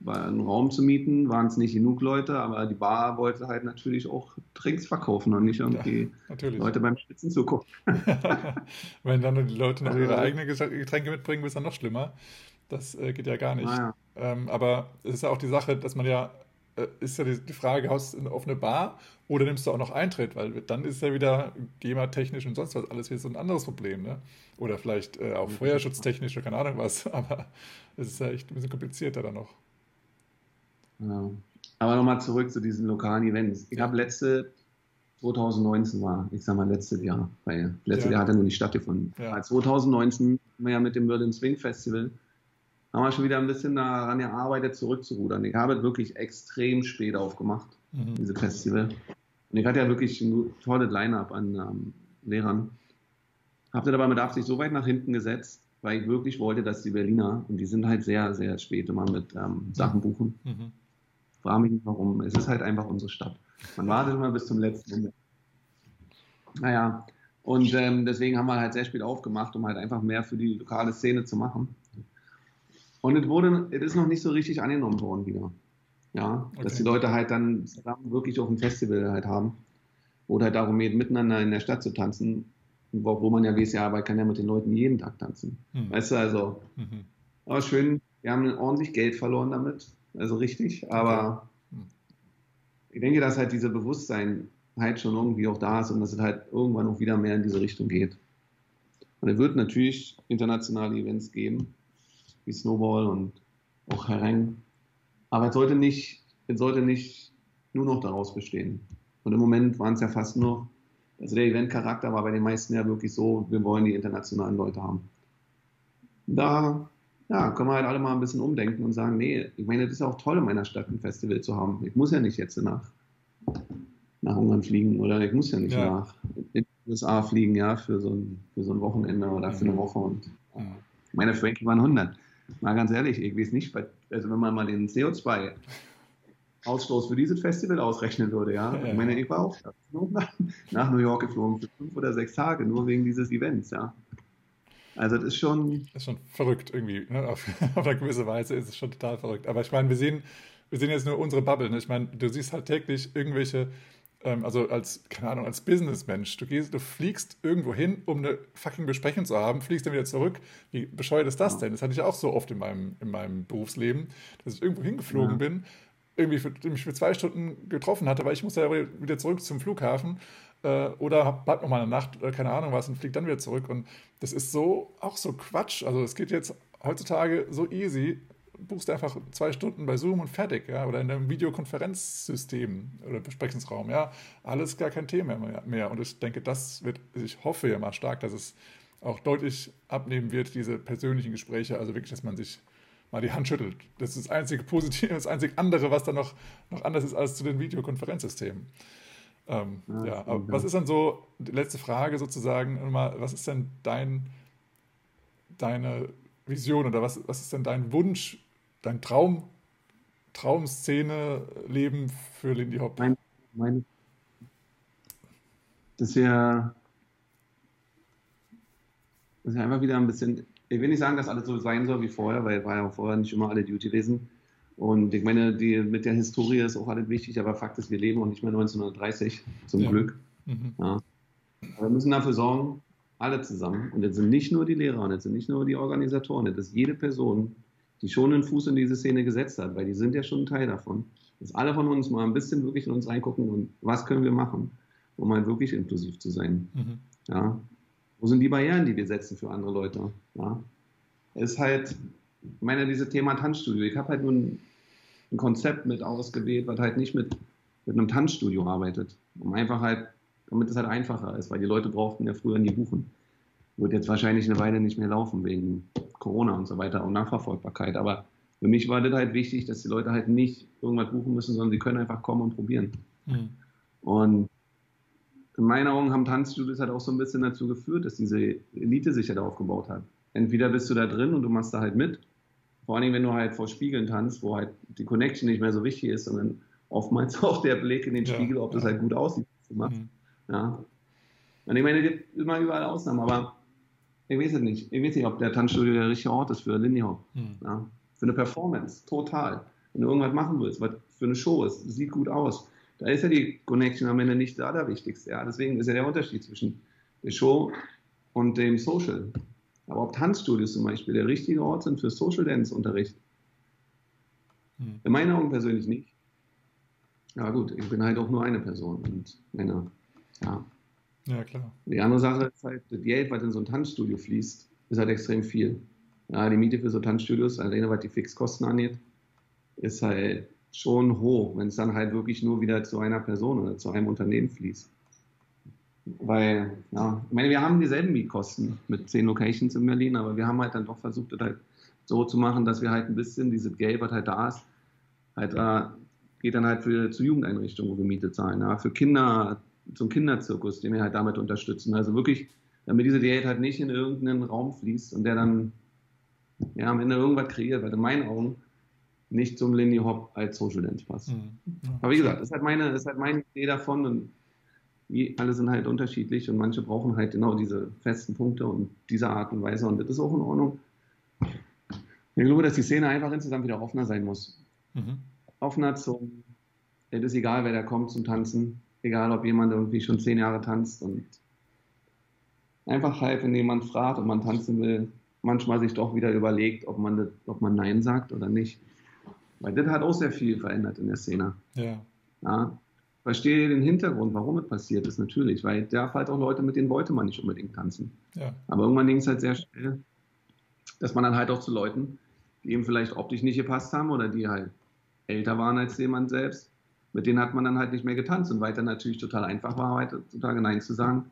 bei einen Raum zu mieten waren es nicht genug Leute, aber die Bar wollte halt natürlich auch Drinks verkaufen und nicht irgendwie ja, Leute beim Spitzen zugucken. Wenn dann die Leute noch ihre eigenen Getränke mitbringen, ist dann noch schlimmer. Das äh, geht ja gar nicht. Ah, ja. Ähm, aber es ist ja auch die Sache, dass man ja äh, ist ja die, die Frage, haust du eine Bar oder nimmst du auch noch Eintritt? Weil dann ist ja wieder GEMA-technisch und sonst was alles wieder so ein anderes Problem. Ne? Oder vielleicht äh, auch feuerschutztechnisch oder keine Ahnung was. Aber es ist ja echt ein bisschen komplizierter dann noch. Ja. Aber nochmal zurück zu diesen lokalen Events. Ich habe letzte 2019 war, ich sag mal letztes Jahr, weil letztes ja. Jahr hat er nur nicht stattgefunden. Ja. 2019 haben wir ja mit dem Berlin Swing Festival haben wir schon wieder ein bisschen daran gearbeitet, zurückzurudern. Ich habe wirklich extrem spät aufgemacht, mhm. diese Festival. Und ich hatte ja wirklich ein tolles Line-Up an ähm, Lehrern. Habe das aber mit Absicht so weit nach hinten gesetzt, weil ich wirklich wollte, dass die Berliner, und die sind halt sehr, sehr spät immer mit ähm, Sachen buchen. Mhm. Frage mich nicht warum. Es ist halt einfach unsere Stadt. Man wartet immer bis zum letzten Moment. Naja, und ähm, deswegen haben wir halt sehr spät aufgemacht, um halt einfach mehr für die lokale Szene zu machen. Und es wurde, es ist noch nicht so richtig angenommen worden wieder. Ja, okay. dass die Leute halt dann zusammen wirklich auf ein Festival halt haben, wo halt darum geht, miteinander in der Stadt zu tanzen, wo, wo man ja weiß, ja, aber kann ja mit den Leuten jeden Tag tanzen. Mhm. Weißt du, also, mhm. aber schön, wir haben ordentlich Geld verloren damit, also richtig, aber okay. mhm. ich denke, dass halt diese Bewusstsein halt schon irgendwie auch da ist und dass es halt irgendwann auch wieder mehr in diese Richtung geht. Und es wird natürlich internationale Events geben, wie Snowball und auch Hereng. Aber es sollte nicht, es sollte nicht nur noch daraus bestehen. Und im Moment waren es ja fast nur, also der Event-Charakter war bei den meisten ja wirklich so, wir wollen die internationalen Leute haben. Da ja, können wir halt alle mal ein bisschen umdenken und sagen, nee, ich meine, das ist ja auch toll, in meiner Stadt ein Festival zu haben. Ich muss ja nicht jetzt nach, nach Ungarn fliegen oder ich muss ja nicht ja. nach in die USA fliegen, ja, für so ein, für so ein Wochenende oder für eine mhm. Woche. Und ja. meine Frankie waren 100 mal ganz ehrlich, ich weiß nicht, also wenn man mal den CO2 Ausstoß für dieses Festival ausrechnen würde, ja. ja. Ich meine, ich war auch nach, New York geflogen für fünf oder sechs Tage, nur wegen dieses Events, ja. Also das ist schon. Das ist schon verrückt irgendwie. Ne? Auf, auf eine gewisse Weise ist es schon total verrückt. Aber ich meine, wir sehen, wir sehen jetzt nur unsere Bubble. Ne? Ich meine, du siehst halt täglich irgendwelche also als, keine Ahnung, als Businessmensch, du gehst, du fliegst irgendwo hin, um eine fucking Besprechung zu haben, fliegst dann wieder zurück. Wie bescheuert ist das denn? Das hatte ich auch so oft in meinem, in meinem Berufsleben, dass ich irgendwo hingeflogen ja. bin, irgendwie für, mich für zwei Stunden getroffen hatte, weil ich musste ja wieder zurück zum Flughafen äh, oder bleib noch mal eine Nacht oder keine Ahnung was und flieg dann wieder zurück. Und das ist so, auch so Quatsch. Also es geht jetzt heutzutage so easy, buchst einfach zwei Stunden bei Zoom und fertig, ja, oder in einem Videokonferenzsystem oder Besprechungsraum, ja, alles gar kein Thema mehr. Und ich denke, das wird, ich hoffe ja mal stark, dass es auch deutlich abnehmen wird, diese persönlichen Gespräche, also wirklich, dass man sich mal die Hand schüttelt. Das ist das einzige Positive, das einzige andere, was dann noch, noch anders ist als zu den Videokonferenzsystemen. Ähm, ja, ja aber was ist dann so, die letzte Frage sozusagen, was ist denn dein, deine Vision oder was, was ist denn dein Wunsch dein Traum, Traumszene Leben für Lindy Hop? Mein, mein, das ist ja, das ist ja einfach wieder ein bisschen, ich will nicht sagen, dass alles so sein soll wie vorher, weil war ja vorher nicht immer alle Duty gewesen. Und ich meine, die, mit der Historie ist auch alles wichtig, aber Fakt ist, wir leben auch nicht mehr 1930, zum ja. Glück. Mhm. Ja. wir müssen dafür sorgen, alle zusammen, und das sind nicht nur die Lehrer, und das sind nicht nur die Organisatoren, das ist jede Person, die schon einen Fuß in diese Szene gesetzt hat, weil die sind ja schon ein Teil davon, dass alle von uns mal ein bisschen wirklich in uns reingucken und was können wir machen, um halt wirklich inklusiv zu sein. Mhm. Ja. Wo sind die Barrieren, die wir setzen für andere Leute? Ja. Es ist halt, ich meine, dieses Thema Tanzstudio, ich habe halt nun ein Konzept mit ausgewählt, was halt nicht mit, mit einem Tanzstudio arbeitet, um einfach halt, damit es halt einfacher ist, weil die Leute brauchten ja früher nie buchen. Wird jetzt wahrscheinlich eine Weile nicht mehr laufen wegen Corona und so weiter und Nachverfolgbarkeit. Aber für mich war das halt wichtig, dass die Leute halt nicht irgendwas buchen müssen, sondern sie können einfach kommen und probieren. Mhm. Und in meinen Augen haben Tanzstudios halt auch so ein bisschen dazu geführt, dass diese Elite sich halt aufgebaut hat. Entweder bist du da drin und du machst da halt mit, vor allem wenn du halt vor Spiegeln tanzt, wo halt die Connection nicht mehr so wichtig ist, sondern oftmals auch der Blick in den Spiegel, ob das halt gut aussieht, was du machst. Mhm. Ja. Und ich meine, es gibt immer überall Ausnahmen, aber ich weiß es nicht. Ich weiß nicht, ob der Tanzstudio der richtige Ort ist für Lindy Hop. Mhm. Ja. Für eine Performance, total. Wenn du irgendwas machen willst, was für eine Show ist, sieht gut aus. Da ist ja die Connection am Ende nicht das Allerwichtigste. Ja. Deswegen ist ja der Unterschied zwischen der Show und dem Social. Aber ob Tanzstudios zum Beispiel der richtige Ort sind für Social Dance Unterricht? Hm. In meinen Augen persönlich nicht. Ja gut, ich bin halt auch nur eine Person und meine, ja. Ja, klar. Die andere Sache ist halt, das Geld, was in so ein Tanzstudio fließt, ist halt extrem viel. Ja, die Miete für so Tanzstudios, alleine was die Fixkosten angeht, ist halt schon hoch, wenn es dann halt wirklich nur wieder zu einer Person oder zu einem Unternehmen fließt. Weil, ja, ich meine, wir haben dieselben Mietkosten mit zehn Locations in Berlin, aber wir haben halt dann doch versucht, das halt so zu machen, dass wir halt ein bisschen dieses Geld, was halt da ist, halt äh, geht dann halt für zu Jugendeinrichtungen, wo wir Miete zahlen, ja, für Kinder, zum Kinderzirkus, den wir halt damit unterstützen. Also wirklich, damit diese Geld halt nicht in irgendeinen Raum fließt und der dann ja, am Ende irgendwas kreiert, weil in meinen Augen nicht zum Lindy Hop als Social Dance passt. Mhm. Aber wie gesagt, das ist halt meine, das ist halt meine Idee davon und alle sind halt unterschiedlich und manche brauchen halt genau diese festen Punkte und diese Art und Weise und das ist auch in Ordnung. Ich glaube, dass die Szene einfach insgesamt wieder offener sein muss. Mhm. Offener zum, es ist egal, wer da kommt zum Tanzen, egal ob jemand irgendwie schon zehn Jahre tanzt und einfach halt, wenn jemand fragt, ob man tanzen will, manchmal sich doch wieder überlegt, ob man, das, ob man Nein sagt oder nicht. Weil das hat auch sehr viel verändert in der Szene. Ja. ja verstehe den Hintergrund, warum es passiert ist, natürlich, weil da halt auch Leute, mit denen wollte man nicht unbedingt tanzen. Ja. Aber irgendwann ging es halt sehr schnell, dass man dann halt auch zu Leuten, die eben vielleicht optisch nicht gepasst haben oder die halt älter waren als jemand selbst, mit denen hat man dann halt nicht mehr getanzt und weiter natürlich total einfach war, heutzutage Nein zu sagen.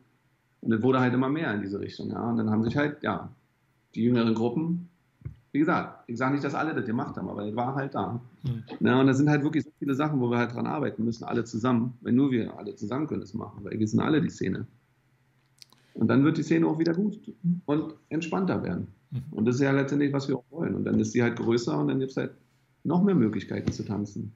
Und es wurde halt immer mehr in diese Richtung, ja. Und dann haben sich halt, ja, die jüngeren Gruppen wie gesagt, ich sage nicht, dass alle das gemacht haben, aber es war halt da. Mhm. Ja, und da sind halt wirklich so viele Sachen, wo wir halt dran arbeiten müssen, alle zusammen. Wenn nur wir alle zusammen können das machen, weil wir sind alle die Szene. Und dann wird die Szene auch wieder gut und entspannter werden. Mhm. Und das ist ja letztendlich, was wir auch wollen. Und dann ist sie halt größer und dann gibt es halt noch mehr Möglichkeiten zu tanzen.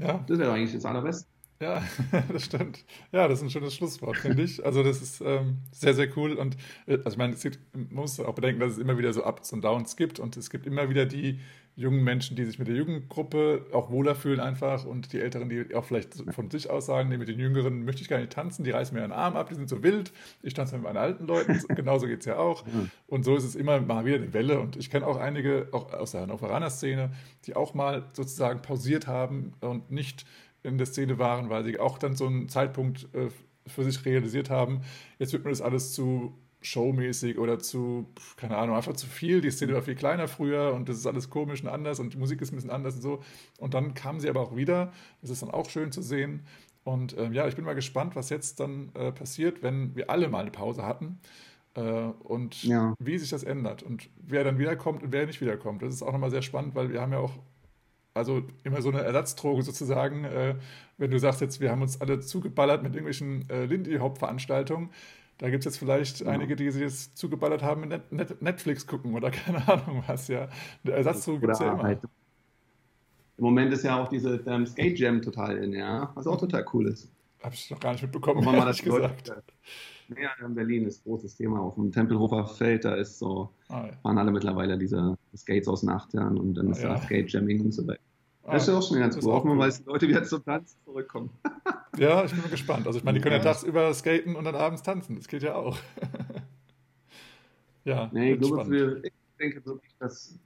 Ja. Das wäre eigentlich das Allerbeste. Ja, das stimmt. Ja, das ist ein schönes Schlusswort, finde ich. Also das ist ähm, sehr, sehr cool. Und äh, also ich meine, es gibt, man muss auch bedenken, dass es immer wieder so Ups und Downs gibt. Und es gibt immer wieder die jungen Menschen, die sich mit der Jugendgruppe auch wohler fühlen einfach. Und die Älteren, die auch vielleicht von sich aus sagen, nee, mit den Jüngeren möchte ich gar nicht tanzen, die reißen mir einen Arm ab, die sind so wild. Ich tanze mit meinen alten Leuten. Genauso geht es ja auch. Und so ist es immer mal wieder eine Welle. Und ich kenne auch einige, auch aus der Hannoveraner Szene, die auch mal sozusagen pausiert haben und nicht in der Szene waren, weil sie auch dann so einen Zeitpunkt äh, für sich realisiert haben, jetzt wird mir das alles zu showmäßig oder zu, keine Ahnung, einfach zu viel. Die Szene war viel kleiner früher und das ist alles komisch und anders und die Musik ist ein bisschen anders und so. Und dann kamen sie aber auch wieder. Das ist dann auch schön zu sehen. Und ähm, ja, ich bin mal gespannt, was jetzt dann äh, passiert, wenn wir alle mal eine Pause hatten. Äh, und ja. wie sich das ändert und wer dann wiederkommt und wer nicht wiederkommt. Das ist auch nochmal sehr spannend, weil wir haben ja auch also immer so eine Ersatzdroge sozusagen. Äh, wenn du sagst jetzt, wir haben uns alle zugeballert mit irgendwelchen äh, Lindy-Hop-Veranstaltungen, da gibt es jetzt vielleicht ja. einige, die sich jetzt zugeballert haben mit Net Netflix gucken oder keine Ahnung was, ja. Eine Ersatzdroge gibt es ja immer. Halt. Im Moment ist ja auch diese ähm, Skate Jam total in, ja, was auch total cool ist. Habe ich noch gar nicht mitbekommen, mal das gesagt. Leute, ja, in Berlin ist ein großes Thema. Auf dem Tempelhofer Feld, da ist so, ah, ja. fahren alle mittlerweile diese Skates aus den 80ern und dann ist ah, ja. da Skate Jamming und so weiter. Das ist auch schon ganz gut. Hoffen wir mal, dass die Leute wieder zum Tanzen zurückkommen. ja, ich bin mal gespannt. Also ich meine, die können ja, ja tagsüber skaten und dann abends tanzen. Das geht ja auch. ja, nee, ich, glaube, wir, ich denke wirklich, dass,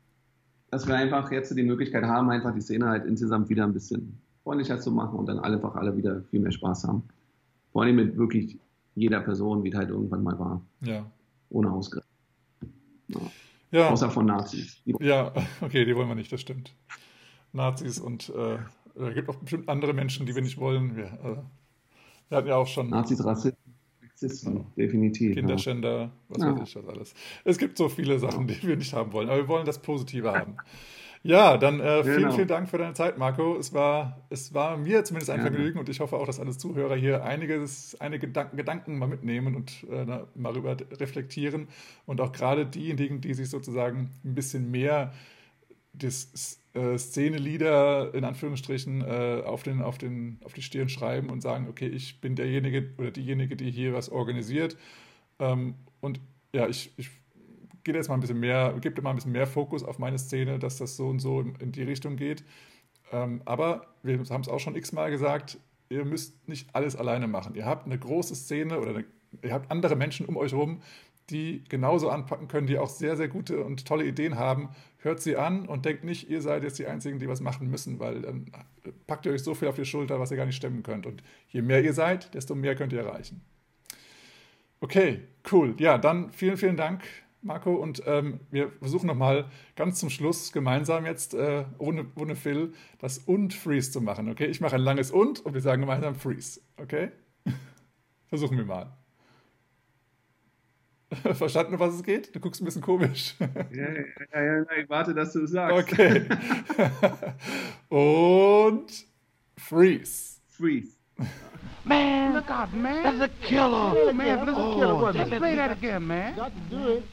dass wir einfach jetzt die Möglichkeit haben, einfach die Szene halt insgesamt wieder ein bisschen freundlicher zu machen und dann einfach alle wieder viel mehr Spaß haben. Vor allem mit wirklich jeder Person, wie es halt irgendwann mal war. Ja. Ohne Ausgriff. Ja. ja. Außer von Nazis. ja, okay, die wollen wir nicht, das stimmt. Nazis und äh, es gibt auch bestimmt andere Menschen, die wir nicht wollen. Wir, äh, wir hatten ja auch schon. Nazis, Rassisten, Sexisten, ja. definitiv. Kinderschänder, was weiß ich das alles. Es gibt so viele Sachen, die wir nicht haben wollen, aber wir wollen das Positive haben. Ja, dann äh, vielen, genau. vielen Dank für deine Zeit, Marco. Es war, es war mir zumindest ein Gerne. Vergnügen und ich hoffe auch, dass alle Zuhörer hier einiges, einige Gedanken, Gedanken mal mitnehmen und äh, mal darüber reflektieren. Und auch gerade diejenigen, die sich sozusagen ein bisschen mehr das äh, Szenelieder in Anführungsstrichen äh, auf, den, auf, den, auf die Stirn schreiben und sagen, okay, ich bin derjenige oder diejenige, die hier was organisiert. Ähm, und ja, ich, ich gehe jetzt mal ein bisschen mehr, gebe mal ein bisschen mehr Fokus auf meine Szene, dass das so und so in, die Richtung geht. Ähm, aber wir haben es auch schon x-mal gesagt, ihr müsst nicht alles alleine machen. Ihr habt eine große Szene oder eine, ihr habt andere Menschen um euch herum, die genauso anpacken können, die auch sehr, sehr gute und tolle Ideen haben. Hört sie an und denkt nicht, ihr seid jetzt die Einzigen, die was machen müssen, weil dann packt ihr euch so viel auf die Schulter, was ihr gar nicht stemmen könnt. Und je mehr ihr seid, desto mehr könnt ihr erreichen. Okay, cool. Ja, dann vielen, vielen Dank Marco. Und ähm, wir versuchen nochmal ganz zum Schluss gemeinsam jetzt, äh, ohne, ohne Phil, das und Freeze zu machen. Okay, ich mache ein langes und und wir sagen gemeinsam Freeze. Okay? versuchen wir mal. Verstanden, was es geht? Du guckst ein bisschen komisch. ja, ja, ja, ja, ich warte, dass du es sagst. Okay. und Freeze. Freeze. Man, look out, man. That's a killer. Oh, man, that's a killer. Oh, Let's play that again, man. Got to do it.